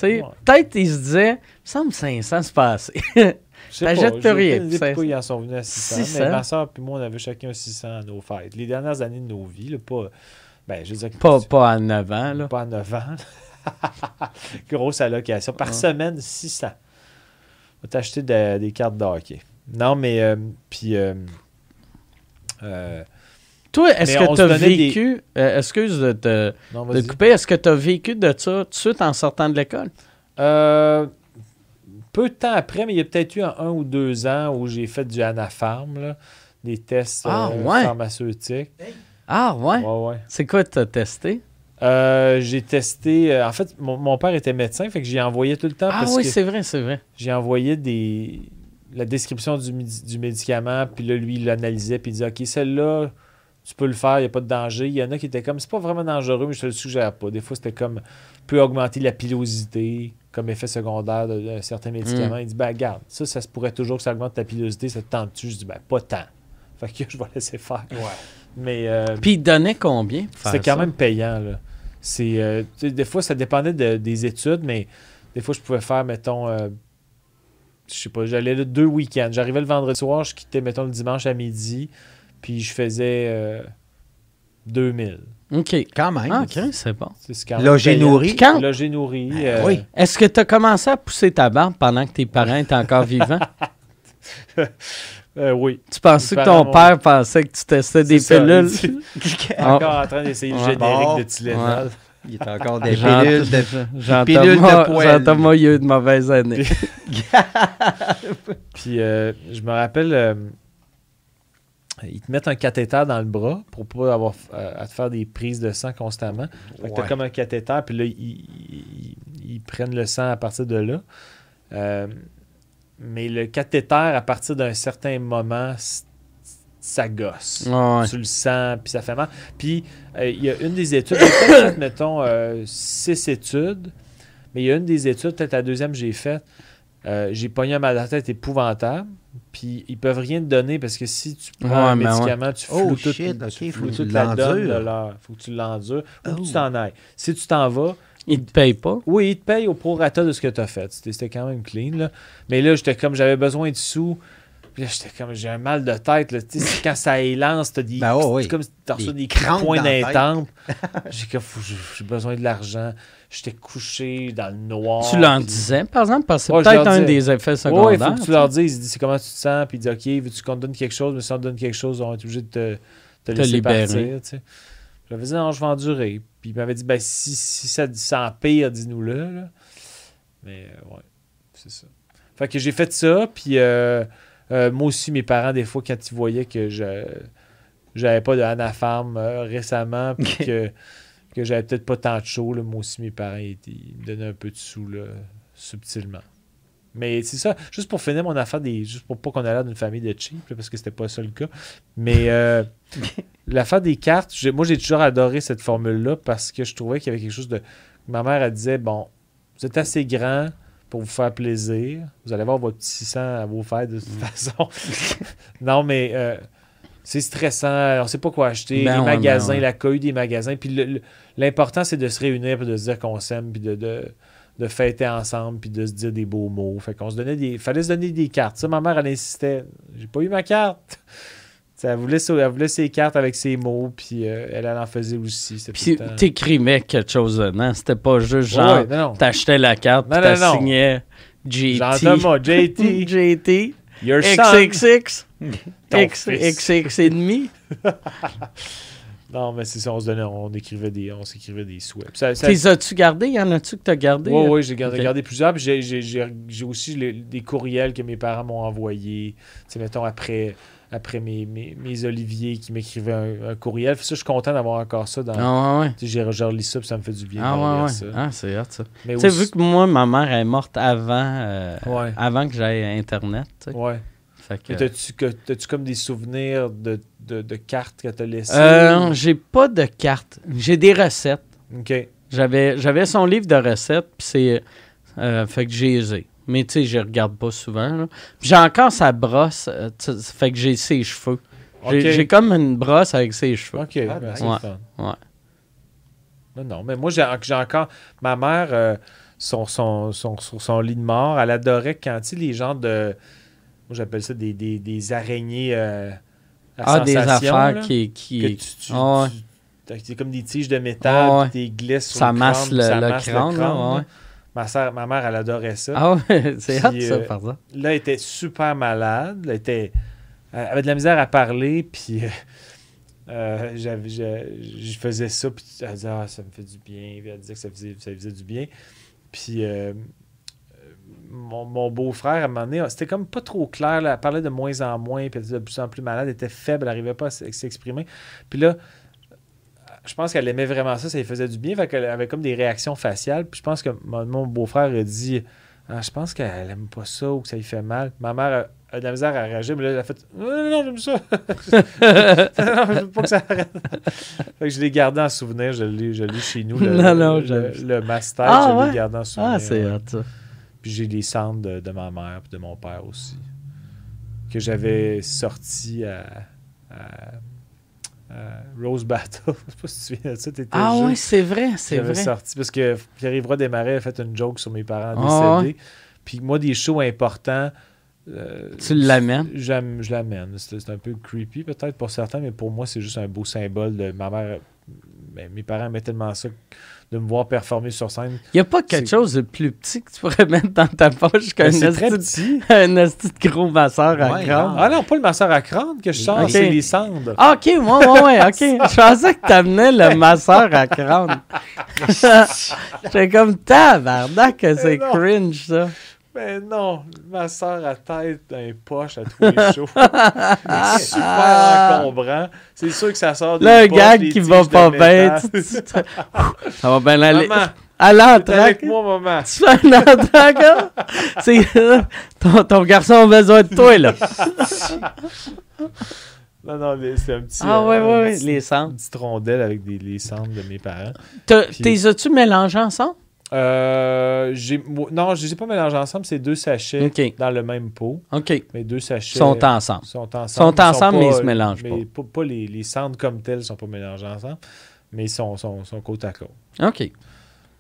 sais, Ouais. peut-être ils se disaient, me semble 500, c'est pas assez. Je sais T'achètes pas, plus rien, idée c'est- pourquoi ils en sont venus à 600. 600. Mais ma soeur et moi, on avait chacun 600 à nos fêtes. Les dernières années de nos vies, là, pas... Ben, je veux dire... pas, pas à 9 ans, là. Pas à 9 ans. Grosse allocation. Par Ouais. semaine, 600. On va t'acheter de- des cartes de hockey. Non, mais... euh, puis... euh, euh, Toi, est-ce que tu as des- vécu, euh, excuse de te, non, de couper, est-ce que tu as vécu de ça tout de suite en sortant de l'école? Euh, peu de temps après, mais il y a peut-être eu un, un ou deux ans où j'ai fait du Anapharm, là, des tests Ah, euh, ouais. pharmaceutiques. Ah, ouais? Ouais, ouais. C'est quoi tu as testé? Euh, j'ai testé. euh, en fait, mon, mon père était médecin, fait que j'y envoyais tout le temps Ah, parce oui, que c'est vrai, c'est vrai. j'ai envoyé des la description du médicament, puis là, lui, il l'analysait, puis il disait Ok, celle-là, tu peux le faire, il n'y a pas de danger. Il y en a qui étaient comme C'est pas vraiment dangereux, mais je te le suggère pas. Des fois, c'était comme peut augmenter la pilosité comme effet secondaire de, de certains médicaments. Il dit Ben, regarde, ça, ça se pourrait toujours que ça augmente ta pilosité, ça te tente-tu? Je dis Ben, pas tant. Fait que je vais laisser faire. Mais. euh, Puis il donnait combien pour faire c'est quand ça? même payant. Là. C'est, euh, des fois, ça dépendait de- des études, mais des fois, je pouvais faire, mettons, euh, je sais pas, j'allais là deux week-ends. J'arrivais le vendredi soir, je quittais, mettons, le dimanche à midi, puis je faisais euh, 2000. OK. Quand même. Ah, OK, c'est bon. Logé nourri. Quand, Logé nourri. Ben euh, oui. est-ce que tu as commencé à pousser ta barbe pendant que tes parents étaient encore vivants? euh, oui. Tu pensais Mes que ton père pensait que tu testais des ça, pilules? il dit- Ah. Encore en train d'essayer le générique Bon. de Tylenol. Il est encore des Jean- pilules de... Jean-Thomas, pilules de poêle. Jean-Thomas, il a eu de mauvaises années. Puis euh, je me rappelle, euh, ils te mettent un cathéter dans le bras pour pas avoir euh, à te faire des prises de sang constamment. Fait que t'as Ouais. comme un cathéter, puis là, ils, ils- ils prennent le sang à partir de là. Euh, mais le cathéter, à partir d'un certain moment, ça gosse. Ouais. Tu le sens, puis ça fait mal. Puis, euh, il y a une des études, peut-être mettons, euh, six études, mais il y a une des études, peut-être la deuxième que j'ai faite, euh, j'ai pogné un mal à la tête épouvantable, puis ils peuvent rien te donner parce que si tu prends Ouais, un ouais. médicament, tu Oh, floues, tout- shit, ok, tu faut tu la donne de faut que tu l'endures ou que Oh. tu t'en ailles. Si tu t'en vas, Il te paye pas. oui, ils te payent au prorata de ce que tu as fait. C'était c'était quand même clean. Là. Mais là, j'étais comme, j'avais besoin de sous. Puis là, j'étais comme, j'ai un mal de tête. Là. Tu sais, quand ça élance, t'as des. Ben c'est comme si t'as reçu Des des crampes points dans temple. J'ai comme, j'ai besoin de l'argent. J'étais couché dans le noir. tu puis- disais, par exemple, parce que c'est Ouais, peut-être leur un disais. des effets secondaires. il faut que tu leur dises. Il dit, c'est comment tu te sens. Puis il dit, OK, veux-tu qu'on te donne quelque chose? Mais si on te donne quelque chose, on va être obligé de te, te Te laisser libérer. partir. tu sais. J'avais dit, non, je vais endurer. Puis il m'avait dit, ben, si, si ça, ça empire, dis-nous-le. là. Mais euh, ouais, c'est ça. Fait que j'ai fait ça. Puis euh, euh, moi aussi, mes parents, des fois, quand ils voyaient que je j'avais pas de Anafarm euh, récemment, puis que, que j'avais peut-être pas tant de chaud, là, moi aussi, mes parents, ils, ils me donnaient un peu de sous, là, subtilement. Mais c'est ça, juste pour finir mon affaire, des, juste pour pas qu'on ait l'air d'une famille de cheap, là, parce que c'était pas ça le cas. Mais euh, l'affaire des cartes, moi j'ai toujours adoré cette formule-là parce que je trouvais qu'il y avait quelque chose de. Ma mère, elle disait bon, vous êtes assez grand pour vous faire plaisir. Vous allez avoir votre petit sang à vous faire de toute façon. non, mais euh, c'est stressant. On sait pas quoi acheter. Ben les ouais, magasins, ben ouais. l'accueil des magasins. Puis l'important, c'est de se réunir puis de se dire qu'on s'aime puis de, de, de fêter ensemble puis de se dire des beaux mots. Fait qu'on se donnait des. fallait se donner des cartes. Ça, ma mère, elle insistait. J'ai pas eu ma carte. T'sais, Elle voulait, elle voulait ses cartes avec ses mots, puis euh, elle, elle en faisait aussi. Puis temps- t'écrivais quelque chose dedans. C'était pas juste Ouais, genre, ouais, non, non. t'achetais la carte, Non, puis non, non. t'assignais JT. Jean-Thomas, JT, JT. your. XXX. Ton X, fils. XX et demi. Non, mais c'est ça, on se donnait, on écrivait des, on s'écrivait des souhaits. Ça- ça- T'es as-tu gardé? Y en a-tu que t'as gardé? Oui, oui, j'ai gardé, Ok. gardé plusieurs. Puis j'ai, aussi les- des courriels que mes parents m'ont envoyés. Tu sais, mettons, après, après mes, mes, mes Oliviers qui m'écrivaient un, un courriel. Ça, je suis content d'avoir encore ça dans. Ah ouais, ouais. J'ai, je relis ça, puis ça me fait du bien. Ah ouais, ouais. ça. Ah, c'est hot, ça. Mais aussi- vu que moi, ma mère est morte avant, euh, Ouais. avant que j'aille Internet. Ouais. Fait que- Mais t'as-tu, que- t'as-tu comme des souvenirs de, de, de cartes que t'as laissées? Euh, j'ai pas de carte. J'ai des recettes. OK. J'avais, j'avais son livre de recettes, puis c'est. euh, fait que j'ai ai. Mais tu sais, je regarde pas souvent. J'ai encore sa brosse, euh, fait que j'ai ses cheveux. J'ai comme une brosse avec ses cheveux. Ok, Ah, ben, c'est Ouais. le fun. Ouais. Non, non, mais moi, j'ai encore. Ma mère, euh, son, son, son- sur son lit de mort, elle adorait quand, tu les gens de. Moi, j'appelle ça des, des, des araignées. euh, à Ah, des affaires là, qui. qui... tu, tu- Ah ouais. tu- t'as- c'est comme des tiges de métal, Ah ouais. t'es glisses sur Ça le masse crâne, le- ça le masse crâne, là, là. ouais. Ma, ma mère, elle adorait ça. Ah ouais, c'est hot ça, euh, par ça. Là, elle était super malade. Elle, était, elle avait de la misère à parler, puis euh, euh, j'avais, je, faisais ça, puis elle disait Ah, ça me fait du bien. Puis elle disait que ça faisait, ça faisait du bien. Puis euh, mon, mon beau-frère, à un moment donné, c'était comme pas trop clair. là. elle parlait de moins en moins, puis elle était de plus en plus malade. Elle était faible, elle n'arrivait pas à s'exprimer. Puis là, je pense qu'elle aimait vraiment ça, ça lui faisait du bien. Fait qu'elle avait comme des réactions faciales. Puis je pense que mon, mon beau-frère a dit ah, Je pense qu'elle aime pas ça ou que ça lui fait mal. Ma mère a, a de la misère à réagir, mais là, elle a fait Non, non, non, j'aime ça. non, je veux pas que ça arrête. fait que je l'ai gardé en souvenir. Je l'ai, je l'ai chez nous. Le, Non, non, le, le, master, Ah, je l'ai ouais? gardé en souvenir. Ah, c'est hot ça. Puis j'ai des cendres de, de ma mère et de mon père aussi. Que j'avais sorti à Rose Battle. Je sais pas si tu te souviens de ça. T'étais Ah ouais, c'est vrai, c'est vrai. sorti parce que Pierre-Yves Desmarais a fait une joke sur mes parents Ah décédés. Puis moi, des shows importants. euh, Tu l'amènes? Je l'amène. C'est c'est un peu creepy peut-être pour certains, mais pour moi, c'est juste un beau symbole de ma mère. ben, mes parents aimaient tellement ça de me voir performer sur scène. Il n'y a pas quelque C'est- chose de plus petit que tu pourrais mettre dans ta poche qu'un Ben, esti de gros masseur à Ouais, crâne. Ah non, pas le masseur à crâne que je sors, Ok. c'est les cendres. Ah, ok, ouais, ouais, ouais, ok. Je pensais que t'amenais le masseur à crâne. J'étais comme tabarnak que c'est cringe, ça. Mais non, ma soeur à tête dans les poches à tous les shows. C'est super encombrant. C'est sûr que ça sort un poches, gag qui va de pas bien. Ça va bien aller. Maman, À l'entraque. avec moi, maman. Tu fais un entraque? C'est ton, ton garçon a besoin de toi, là. Non, non, c'est un petit. Ah, ouais, euh, ouais, un ouais, petit- les Une cendres. petite rondelle avec des, les cendres de mes parents. T'es as-tu mélangé ensemble? Euh, non, je les ai pas mélangés ensemble. C'est deux sachets dans le même pot. OK. Mais deux sachets. sont ensemble. sont ensemble. Sont ensemble, mais ils se pas- mélangent mais pas. pas les, les cendres comme tels sont pas mélangés ensemble. Mais ils sont, sont, sont côte à côte. OK.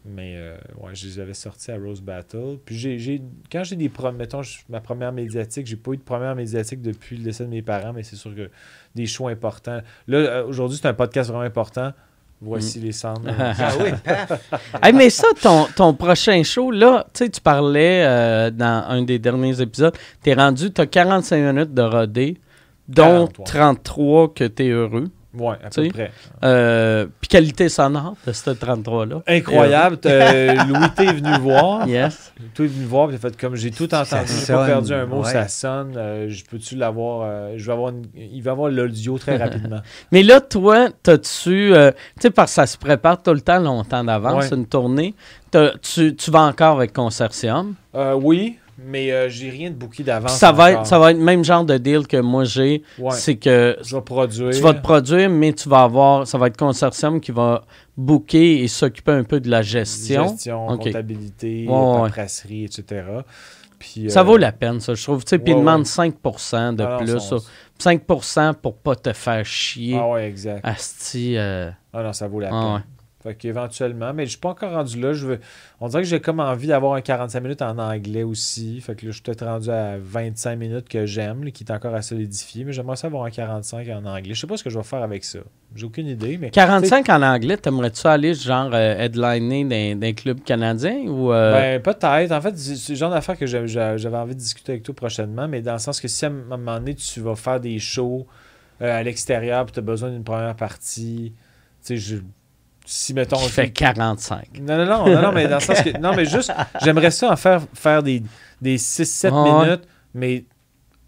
Mais euh, ouais, je les avais sortis à Rose Battle. Puis j'ai, quand j'ai des mettons, ma première médiatique, j'ai pas eu de première médiatique depuis le décès de mes parents, mais c'est sûr que des shows importants. Là, euh, aujourd'hui, c'est un podcast vraiment important. Voici les cendres. Ah oui. Hey, mais ça, ton, ton prochain show, là, tu sais, tu parlais euh, dans un des derniers épisodes, t'es rendu, t'as 45 minutes de rodé, dont 43. 33 que t'es heureux. Ouais, à peu près. Euh, Puis qualité sonore de ce 33-là. Incroyable. Euh, Louis T est venu voir. Yes. Tout est venu voir, puis fait comme j'ai tout entendu, j'ai pas perdu un mot, ouais. ça sonne. euh, je peux-tu l'avoir euh, Je vais avoir une- Il va avoir l'audio très rapidement. Mais là, toi, t'as-tu. euh, tu sais, parce que ça se prépare tout le temps longtemps d'avance, Ouais. une tournée. Tu, tu vas encore avec Consortium? Euh, oui, mais euh, j'ai rien de booké d'avance. ça va, être, ça va être le même genre de deal que moi j'ai. Ouais. C'est que Je vais produire. tu vas te produire, mais tu vas avoir. Ça va être Consortium qui va booker et s'occuper un peu de la gestion. gestion, Ok. comptabilité, Ouais, etc. Puis, Ça euh, vaut la peine, ça, je trouve. Tu sais, puis ouais. 5 de ah non, plus. son- ça. 5 pour pas te faire chier. Ah ouais, exact. Asti. euh, Ah non, ça vaut la ah peine. Fait qu'éventuellement, mais je suis pas encore rendu là. Je veux... On dirait que j'ai comme envie d'avoir un 45 minutes en anglais aussi. Fait que là, je suis peut-être rendu à 25 minutes que j'aime, qui est encore à solidifier. Mais j'aimerais ça avoir un 45 en anglais. Je sais pas ce que je vais faire avec ça. J'ai aucune idée, mais. 45 en anglais, t'aimerais-tu aller genre euh, headliner d'un, club canadien ou euh, Ben, peut-être. En fait, c'est le genre d'affaire que j'avais envie de discuter avec toi prochainement, mais dans le sens que si à un moment donné, tu vas faire des shows euh, à l'extérieur puis tu as besoin d'une première partie, tu sais, je- si mettons. qui fait 45? Non, non, non, non, non, mais dans le sens que. Non, mais juste, j'aimerais ça en faire, faire des, des 6-7 Ah ouais. minutes, mais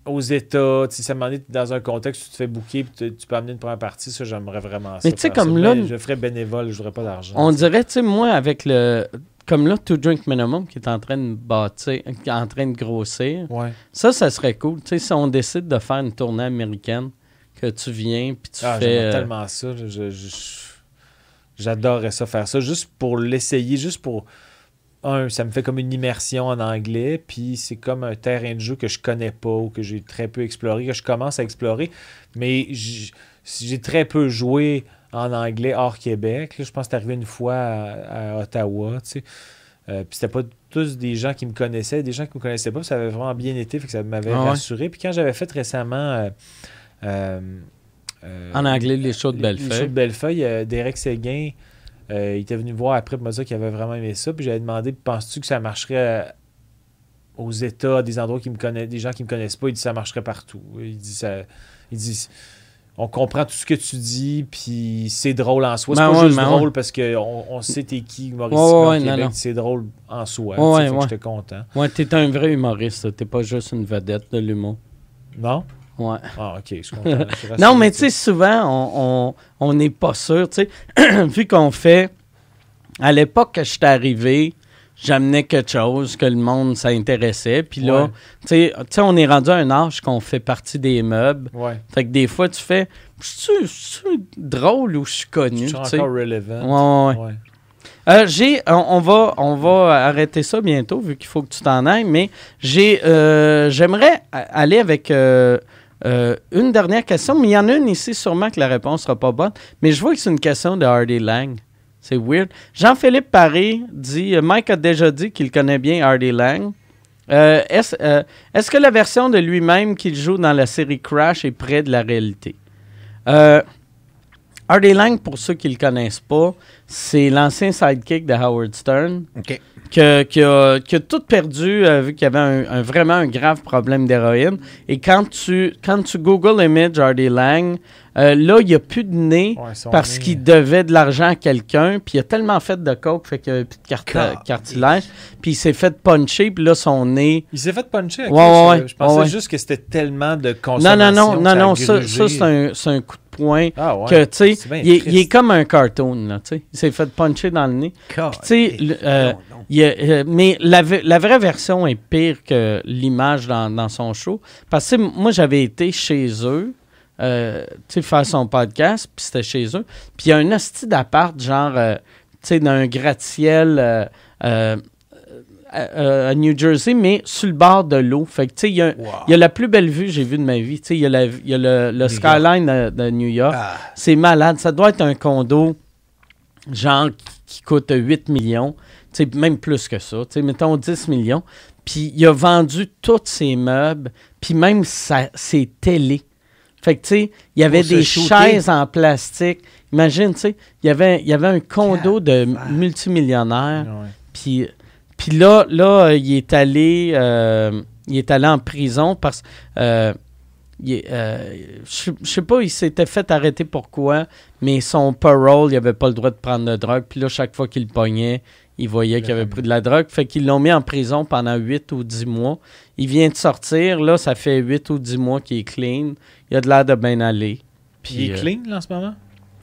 aux États, sais, ça m'en est dans un contexte où tu te fais booker puis tu- peux amener une première partie, ça, j'aimerais vraiment ça. Mais tu sais, ça. comme là- Mais je ferais bénévole, je n'aurais pas d'argent. On dirait, tu sais, moi, avec le. Comme là, To Drink Minimum qui est en train de bâtir, qui est en train de grossir, Ouais. ça, ça serait cool. Tu sais, si on décide de faire une tournée américaine, que tu viens puis tu Ah, fais. euh, tellement ça. je- je- je- J'adorerais ça faire ça, juste pour l'essayer, juste pour un, ça me fait comme une immersion en anglais, puis c'est comme un terrain de jeu que je connais pas ou que j'ai très peu exploré, que je commence à explorer, mais j'ai très peu joué en anglais hors Québec. Là, je pense que c'est arrivé une fois à, à Ottawa, tu sais. Euh, puis c'était pas tous des gens qui me connaissaient, des gens qui me connaissaient pas, ça avait vraiment bien été, fait que ça m'avait Ah ouais? rassuré. Puis quand j'avais fait récemment euh, euh, En anglais, les shows de les- les Bellefeuille. shows de Bellefeuille, euh, Derek Séguin, euh, il était venu me voir après pour me dire qu'il avait vraiment aimé ça. Puis j'avais demandé Penses-tu que ça marcherait euh, aux États, des endroits qui me connaissent, des gens qui me connaissent pas? Il dit Ça marcherait partout. Il dit ça. Il dit On comprend tout ce que tu dis, puis c'est drôle en soi. C'est Ben pas ouais, juste ben drôle ouais. parce qu'on on sait t'es qui, humoriste Ouais. C'est drôle en soi. Fait que ouais. J'étais content. Ouais, t'es un vrai humoriste. T'es pas juste une vedette de l'humour. Non? Ouais. Ah, ok, je suis. Je suis Non, mais tu sais, souvent, on- on on n'est pas sûr. Tu sais, vu qu'on fait. À l'époque que je suis arrivé, j'amenais quelque chose que le monde s'intéressait. Puis là, Ouais. tu sais, tu sais, on est rendu à un âge qu'on fait partie des meubles. Ouais. Fait que des fois, tu fais. Je suis drôle ou je suis Je connu. suis tu sais? encore relevant? Ouais, ouais, ouais. Euh, j'ai, on, on va, on va arrêter ça bientôt vu qu'il faut que tu t'en ailles, mais j'ai, euh, j'aimerais aller avec euh, euh, une dernière question, mais il y en a une ici sûrement que la réponse sera pas bonne, mais je vois que c'est une question de Hardy Lang. C'est weird. Jean-Philippe Paré dit, euh, Mike a déjà dit qu'il connaît bien Hardy Lang. Euh, est-ce, est-ce que la version de lui-même qu'il joue dans la série Crash est près de la réalité? Euh, Hardy Lang, pour ceux qui ne le connaissent pas, c'est l'ancien sidekick de Howard Stern que- qui, a, qui a tout perdu euh, vu qu'il y avait un, un- vraiment un grave problème d'héroïne. Et quand tu, quand tu googles image Hardy Lang, euh, là, il n'y a plus de nez Ouais, parce qu'il devait de l'argent à quelqu'un, puis il a tellement fait de coke, fait qu'il n'y avait plus de carte- Car- cartilage, puis il s'est fait puncher, puis là, son nez... Il s'est fait puncher. ok, Ouais, ouais, je, ouais. je pensais juste que c'était tellement de Non, consommation. non, non, non, a non, ça, c'est un, un coup de poing Ah ouais. que, tu sais, il, est- comme un cartoon, là, tu sais. Il s'est fait puncher dans le nez. Tu sais, euh, euh, mais la, vraie version est pire que l'image dans, dans son show. Parce que moi, j'avais été chez eux, euh, tu sais, faire son podcast, puis c'était chez eux. Puis il y a un hostie d'appart, genre, tu sais, d'un gratte-ciel euh, à New Jersey, mais sur le bord de l'eau. Fait que, tu sais, il y, a- Wow. il y a la plus belle vue que j'ai vue de ma vie. Tu sais, il y a, la- il y a le, le skyline de, de New York. Ah, C'est malade. Ça doit être un condo, genre, qui, qui coûte 8 millions. Tu sais, même plus que ça. Tu sais, mettons 10 millions. Puis il a vendu tous ses meubles, puis même sa, ses télés. Fait que, tu sais, il y avait des shooter. chaises en plastique. Imagine, tu sais, il y avait, il y avait un condo de multimillionnaire. Puis, puis là, là, euh, il est allé, euh, il est allé en prison parce euh, est, euh, je je sais pas, il s'était fait arrêter pourquoi, mais son parole, il avait pas le droit de prendre de drogue. Puis là, chaque fois qu'il le pognait, il voyait qu'il avait pris de la drogue. Fait qu'ils l'ont mis en prison pendant 8 ou 10 mois. Il vient de sortir, là, ça fait 8 ou 10 mois qu'il est clean. Il a de l'air de bien aller. Puis il est euh, clean là, en ce moment?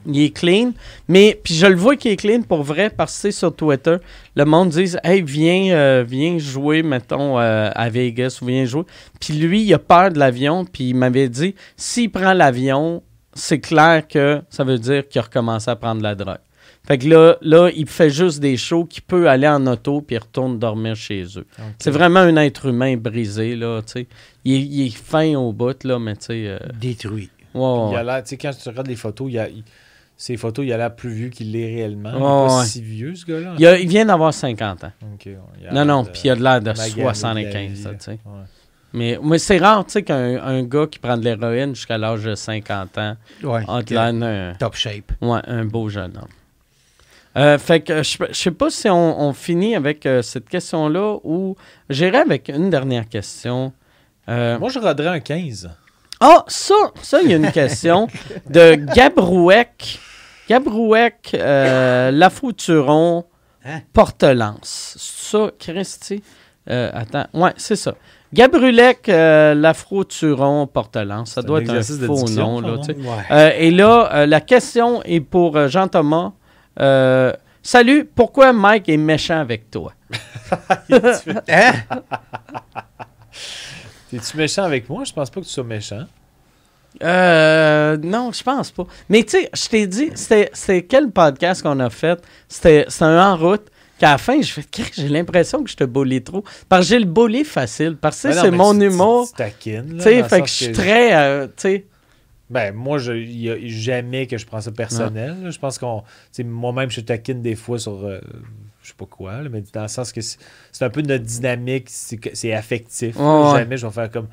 Il est clean, mais puis je le vois qu'il est clean pour vrai parce que sur Twitter, le monde dit Hey, viens, euh, viens jouer, mettons, euh, à Vegas ou viens jouer. Puis lui, il a peur de l'avion, puis il m'avait dit s'il prend l'avion, c'est clair que ça veut dire qu'il a recommencé à prendre de la drogue. Fait que là, là, il fait juste des shows qu'il peut aller en auto puis il retourne dormir chez eux. C'est vraiment un être humain brisé, là, tu sais. Il, est- il est fin au bout, là, mais tu sais. euh, détruit. ouais, Il a l'air, tu sais, quand tu regardes les photos, il a, il- ces photos, il a l'air plus vieux qu'il l'est réellement. il est Ouais, pas ouais. si vieux, ce gars-là. Il, a- il vient d'avoir 50 ans. Non, non, puis il a de l'air de maganer de la 75, vie, ça, tu sais. ouais. Mais, mais c'est rare, tu sais, qu'un un gars qui prend de l'héroïne jusqu'à l'âge de 50 ans Ouais. a de l'air Top shape. ouais, un beau jeune homme. Euh, fait que je je sais pas si on, on finit avec euh, cette question-là ou j'irai avec une dernière question. Euh, Moi, je roderais un 15. Ah, ça, ça, il y a une question de Gabrouec. Gabrouec, euh, Lafouturon, Hein? Portelance. Ça, Christy? euh, attends, ouais, c'est ça. Gabrulec, euh, Lafro-Turon, Portelance. Ça doit un être un faux diction, nom, là, ça, tu sais. Ouais. Euh, et là, euh, la question est pour Jean-Thomas. Salut, pourquoi Mike est méchant avec toi? Hein? T'es-tu méchant avec moi? Je pense pas que tu sois méchant. Euh, non, je pense pas. Mais tu sais, je t'ai dit, c'était c'était quel podcast qu'on a fait? C'était un en route. qu'à la fin, j'ai l'impression que je te bully trop. Parce que j'ai le bully facile. Parce que c'est mon humour. Tu sais, fait que je suis très. euh, tu sais. Ben, moi, je- a jamais que je prends ça personnel. là. Je pense qu'on. Moi-même, je taquine des fois sur. euh, je sais pas quoi, là, mais dans le sens que c'est c'est un peu notre dynamique, c'est c'est affectif. ouais. Jamais je vais faire comme.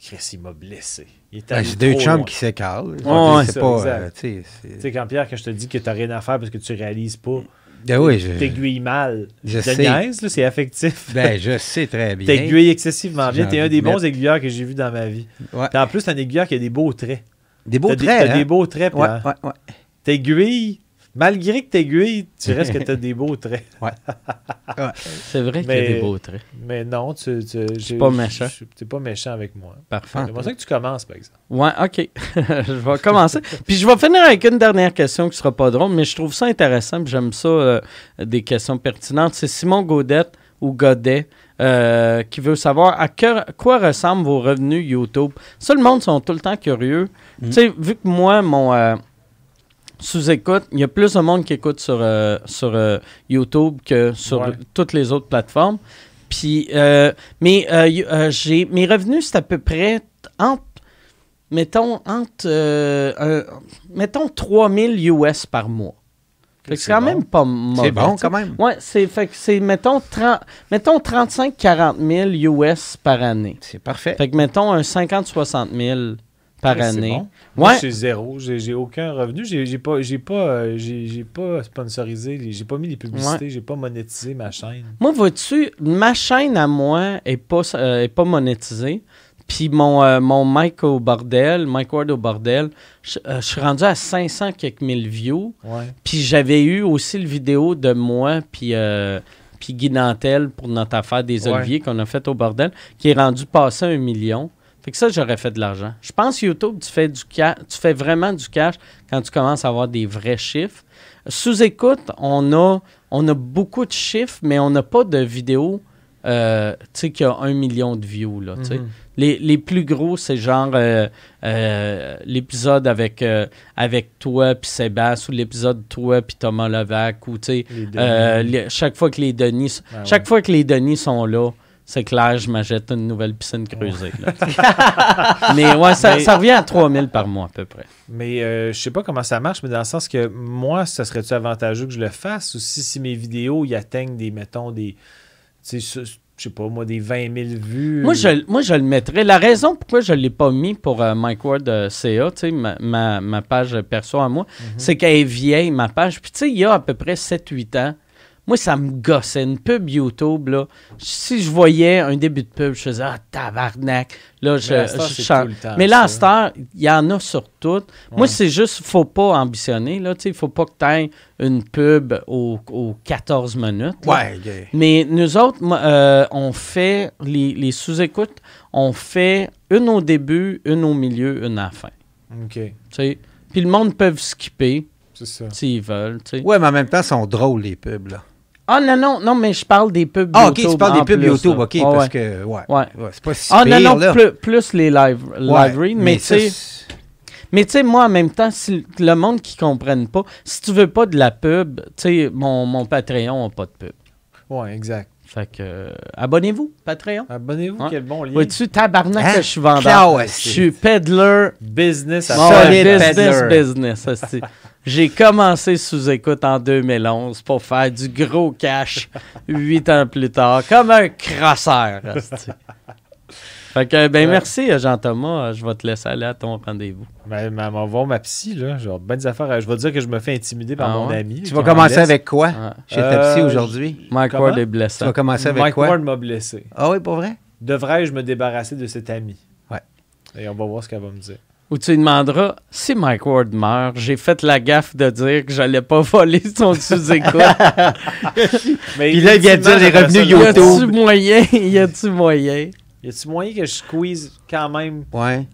Chris, il m'a blessé. Il est allé J'ai deux chums loin. qui s'écartent. Ouais, c'est c'est pas. ça, euh, tu sais, c'est- quand Pierre, quand je te dis que tu n'as rien à faire parce que tu réalises pas, Ben oui, je, t'aiguilles mal. je te sais. niaise, là, c'est affectif. Ben, je sais très bien. T'aiguilles excessivement bien. T'es un des de bons mettre- aiguilleurs que j'ai vu dans ma vie. Ouais. Puis en plus, t'es un aiguilleur qui a des beaux traits. Des beaux T'as des- traits, T'as hein? des beaux traits, Ouais, Pierre. ouais, ouais. T'aiguilles, malgré que t'aiguilles, tu restes que t'as des beaux traits. C'est vrai qu'il y a Mais- des beaux traits. Mais non, tu, tu j'ai- pas méchant. T'es pas méchant avec moi. Parfait. C'est pour ça que tu commences, par exemple. Ouais, OK. je vais commencer. Puis je vais finir avec une dernière question qui sera pas drôle, mais je trouve ça intéressant. puis J'aime ça, euh, des questions pertinentes. C'est Simon Gaudette ou Godet euh, qui veut savoir à, que- quoi ressemblent vos revenus YouTube. Ça, le monde sont tout le temps curieux. Mhm. Tu sais, vu que moi, mon euh, sous-écoute, il y a plus de monde qui écoute sur, euh, sur euh, YouTube que sur Ouais. toutes les autres plateformes. Puis, euh, mais j'ai mes revenus, c'est à peu près entre, mettons, entre, un- mettons 3000 US par mois. Fait que c'est quand bon. même pas mauvais. C'est bon, quand même. Ouais, c'est, fait que c'est, mettons, 30 mettons 35-40 000 US par année. C'est parfait. Fait que, mettons, un 50-60 000 par Ouais, c'est année. bon. Moi, Ouais. j'ai zéro. J'ai aucun revenu. J'ai pas, j'ai pas, euh, j'ai pas sponsorisé. J'ai pas mis les publicités. J'ai pas monétisé ma chaîne. Moi, vois-tu, ma chaîne à moi est pas, euh, est pas monétisée. Puis mon, euh, mon Mike au bordel, Mike Ward au bordel, je euh, je suis rendu à 500 quelques mille views. Puis j'avais eu aussi le vidéo de moi puis puis Guy Nantel pour notre affaire des oliviers qu'on a fait au bordel, qui est rendu passé un million. Fait que ça, j'aurais fait de l'argent. Je pense YouTube, tu fais du ca- tu fais vraiment du cash quand tu commences à avoir des vrais chiffres. Sous écoute, on a, on a beaucoup de chiffres, mais on n'a pas de vidéo euh, qui a un million de views. Là. Mhm. les, les plus gros, c'est genre euh, euh, l'épisode avec, avec toi puis Sébastien ou l'épisode toi puis Thomas Levac ou Les les- chaque fois que les Denis Ah chaque ouais. fois que les Denis sont là, c'est clair, je m'achète une nouvelle piscine creusée. là. mais ouais, ça, Mais- ça revient à 3000 par mois à peu près. Mais euh, je sais pas comment ça marche, mais dans le sens que moi, ça serait-tu avantageux que je le fasse? Ou si, si mes vidéos ils atteignent des, mettons, des. Je sais pas, moi, des 20 000 vues. Moi, je, moi, je le mettrais. La raison pourquoi je ne l'ai pas mis pour euh, Mike Ward euh, CA, tu sais, ma, ma, ma page perso à moi, Mhm. c'est qu'elle est vieille, ma page. Puis, tu sais, il y a à peu près 7-8 ans, moi, ça me gossait. Une pub YouTube, là. Si je voyais un début de pub, je faisais Ah, tabarnak. Là, je, Mais temps, Mais là, à cette heure, il y en a sur toutes. Moi, c'est juste, faut pas ambitionner, là. Tu sais, il faut pas que tu aies une pub aux, aux 14 minutes. Ouais. Mais nous autres, euh, on fait les, les sous-écoutes, on fait une au début, une au milieu, une à la fin. Ok, tu sais. Puis le monde peut skipper c'est ça. s'ils veulent. tu sais. Ouais, mais en même temps, ils sont drôles, les pubs, là. Ah non, non, non, mais je parle des pubs Ah, ok, YouTube tu parles des pubs plus, YouTube, ok, Ouais, parce que, ouais. Ouais. ouais, c'est pas si Ah non, pire, non, là. plus, plus les live, live Ouais, read, mais tu mais tu sais, moi, en même temps, si le monde qui comprenne pas, si tu veux pas de la pub, tu sais, mon, mon Patreon n'a pas de pub. Ouais, exact. Fait que, euh, abonnez-vous, Patreon. Abonnez-vous, Ouais. quel bon lien. Vois-tu, tabarnak Hein? que je suis vendeur. Ciao, Je suis peddler Business à. Solide business, peddler. business. J'ai commencé sous écoute en 2011 pour faire du gros cash huit ans plus tard, comme un crasseur. Fait que, ben, Ouais. merci, euh, Jean-Thomas. Euh, Je vais te laisser aller à ton rendez-vous. Mais mais on va voir ma psy, là. Genre, ben des affaires. Je vais dire que je me fais intimider par Ah mon ouais? ami. Tu vas m'en commencer avec quoi Ouais. chez ta psy Euh, aujourd'hui? Mike? Ward est Tu blessant. vas commencer avec Mike quoi? Ward m'a blessé. Ah oui, pour vrai? Devrais-je me débarrasser de cet ami? Ouais. Et on va voir ce qu'elle va me dire. Ou tu lui demanderas si Mike Ward meurt, j'ai fait la gaffe de dire que j'allais pas voler son sous-écoute. Mais Puis là, il vient de dire les revenus j'aimerais y a-tu moyen? Y a-tu moyen? Y a-tu moyen que je squeeze quand même Ouais.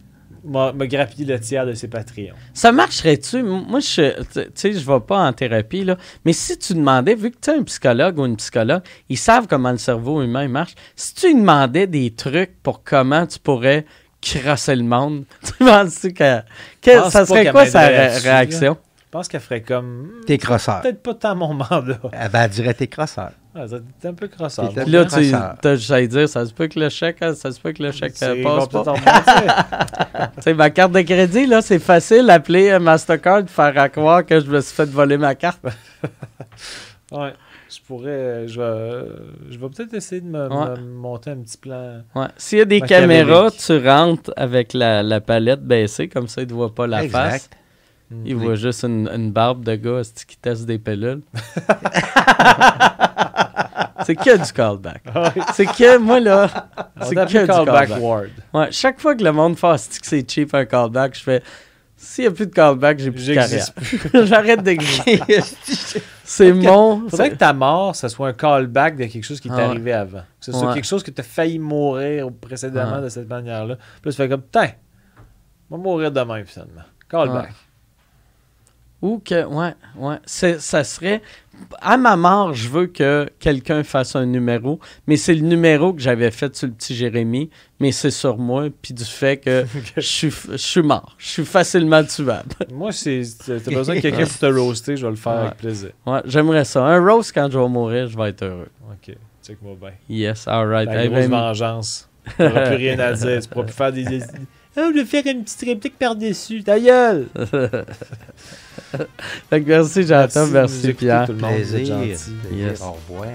me, grappiller le tiers de ses Patreons? Ça marcherait-tu? Moi, je tu sais, je vais pas en thérapie, là. Mais si tu demandais, vu que tu es un psychologue ou une psychologue, ils savent comment le cerveau humain marche. Si tu lui demandais des trucs pour comment tu pourrais crosser le monde, tu penses que, que pense ça serait qu'elle quoi sa ré- réaction? Je pense qu'elle ferait comme. hmm, T'es crosseur. Peut-être pas tant mon mandat. Elle va dire t'es crosseur. Ça- T'es un peu Puis là, tu à dire, ça se peut que le chèque, hein, ça se peut que le chèque euh, C'est- passe pas. Tu sais, ma carte de crédit, là, c'est facile, appeler euh, Mastercard, faire à croire que je me suis fait voler ma carte. Ouais. Je pourrais. euh, Je vais, je vais peut-être essayer de me, Ouais. me monter un petit plan. Ouais. S'il y a des caméras, tu rentres avec la, la palette baissée, comme ça, ils ne voient pas la Exact. face. Mm. Ils voient juste une, une barbe de gars qui teste des pilules. c'est que du callback. Ouais. C'est que, moi, là, c'est que du callback ward. Ouais, chaque fois que le monde fait asti que c'est cheap un callback, je fais s'il n'y a plus de callback, j'ai plus de carrière. J'arrête d'exister. C'est mon. Faudrait que ta mort, ça soit un callback de quelque chose qui t'est Ah ouais. arrivé avant. Que ce soit Ouais. quelque chose que tu as failli mourir précédemment Ouais. de cette manière-là. Puis là, tu fais comme, putain, on va mourir demain, finalement. Callback. Ou que, ouais, ouais. Ça serait. À ma mort, je veux que quelqu'un fasse un numéro, mais c'est le numéro que j'avais fait sur le petit Jérémy, mais c'est sur moi, puis du fait que je suis, je suis mort. Je suis facilement tuable. Moi, c'est- t'as besoin de quelqu'un pour te roaster, je vais le faire Ouais. avec plaisir. Ouais, j'aimerais ça. Un roast quand je vais mourir, je vais être heureux. Ok, check-moi bien. Yes, alright. La grosse ben, vengeance. T'auras plus rien à dire. Tu pourras plus faire des. Ah, je vais faire une petite réplique par-dessus. Ta gueule! Merci, Jonathan. Merci, Pierre. Tout le Au revoir.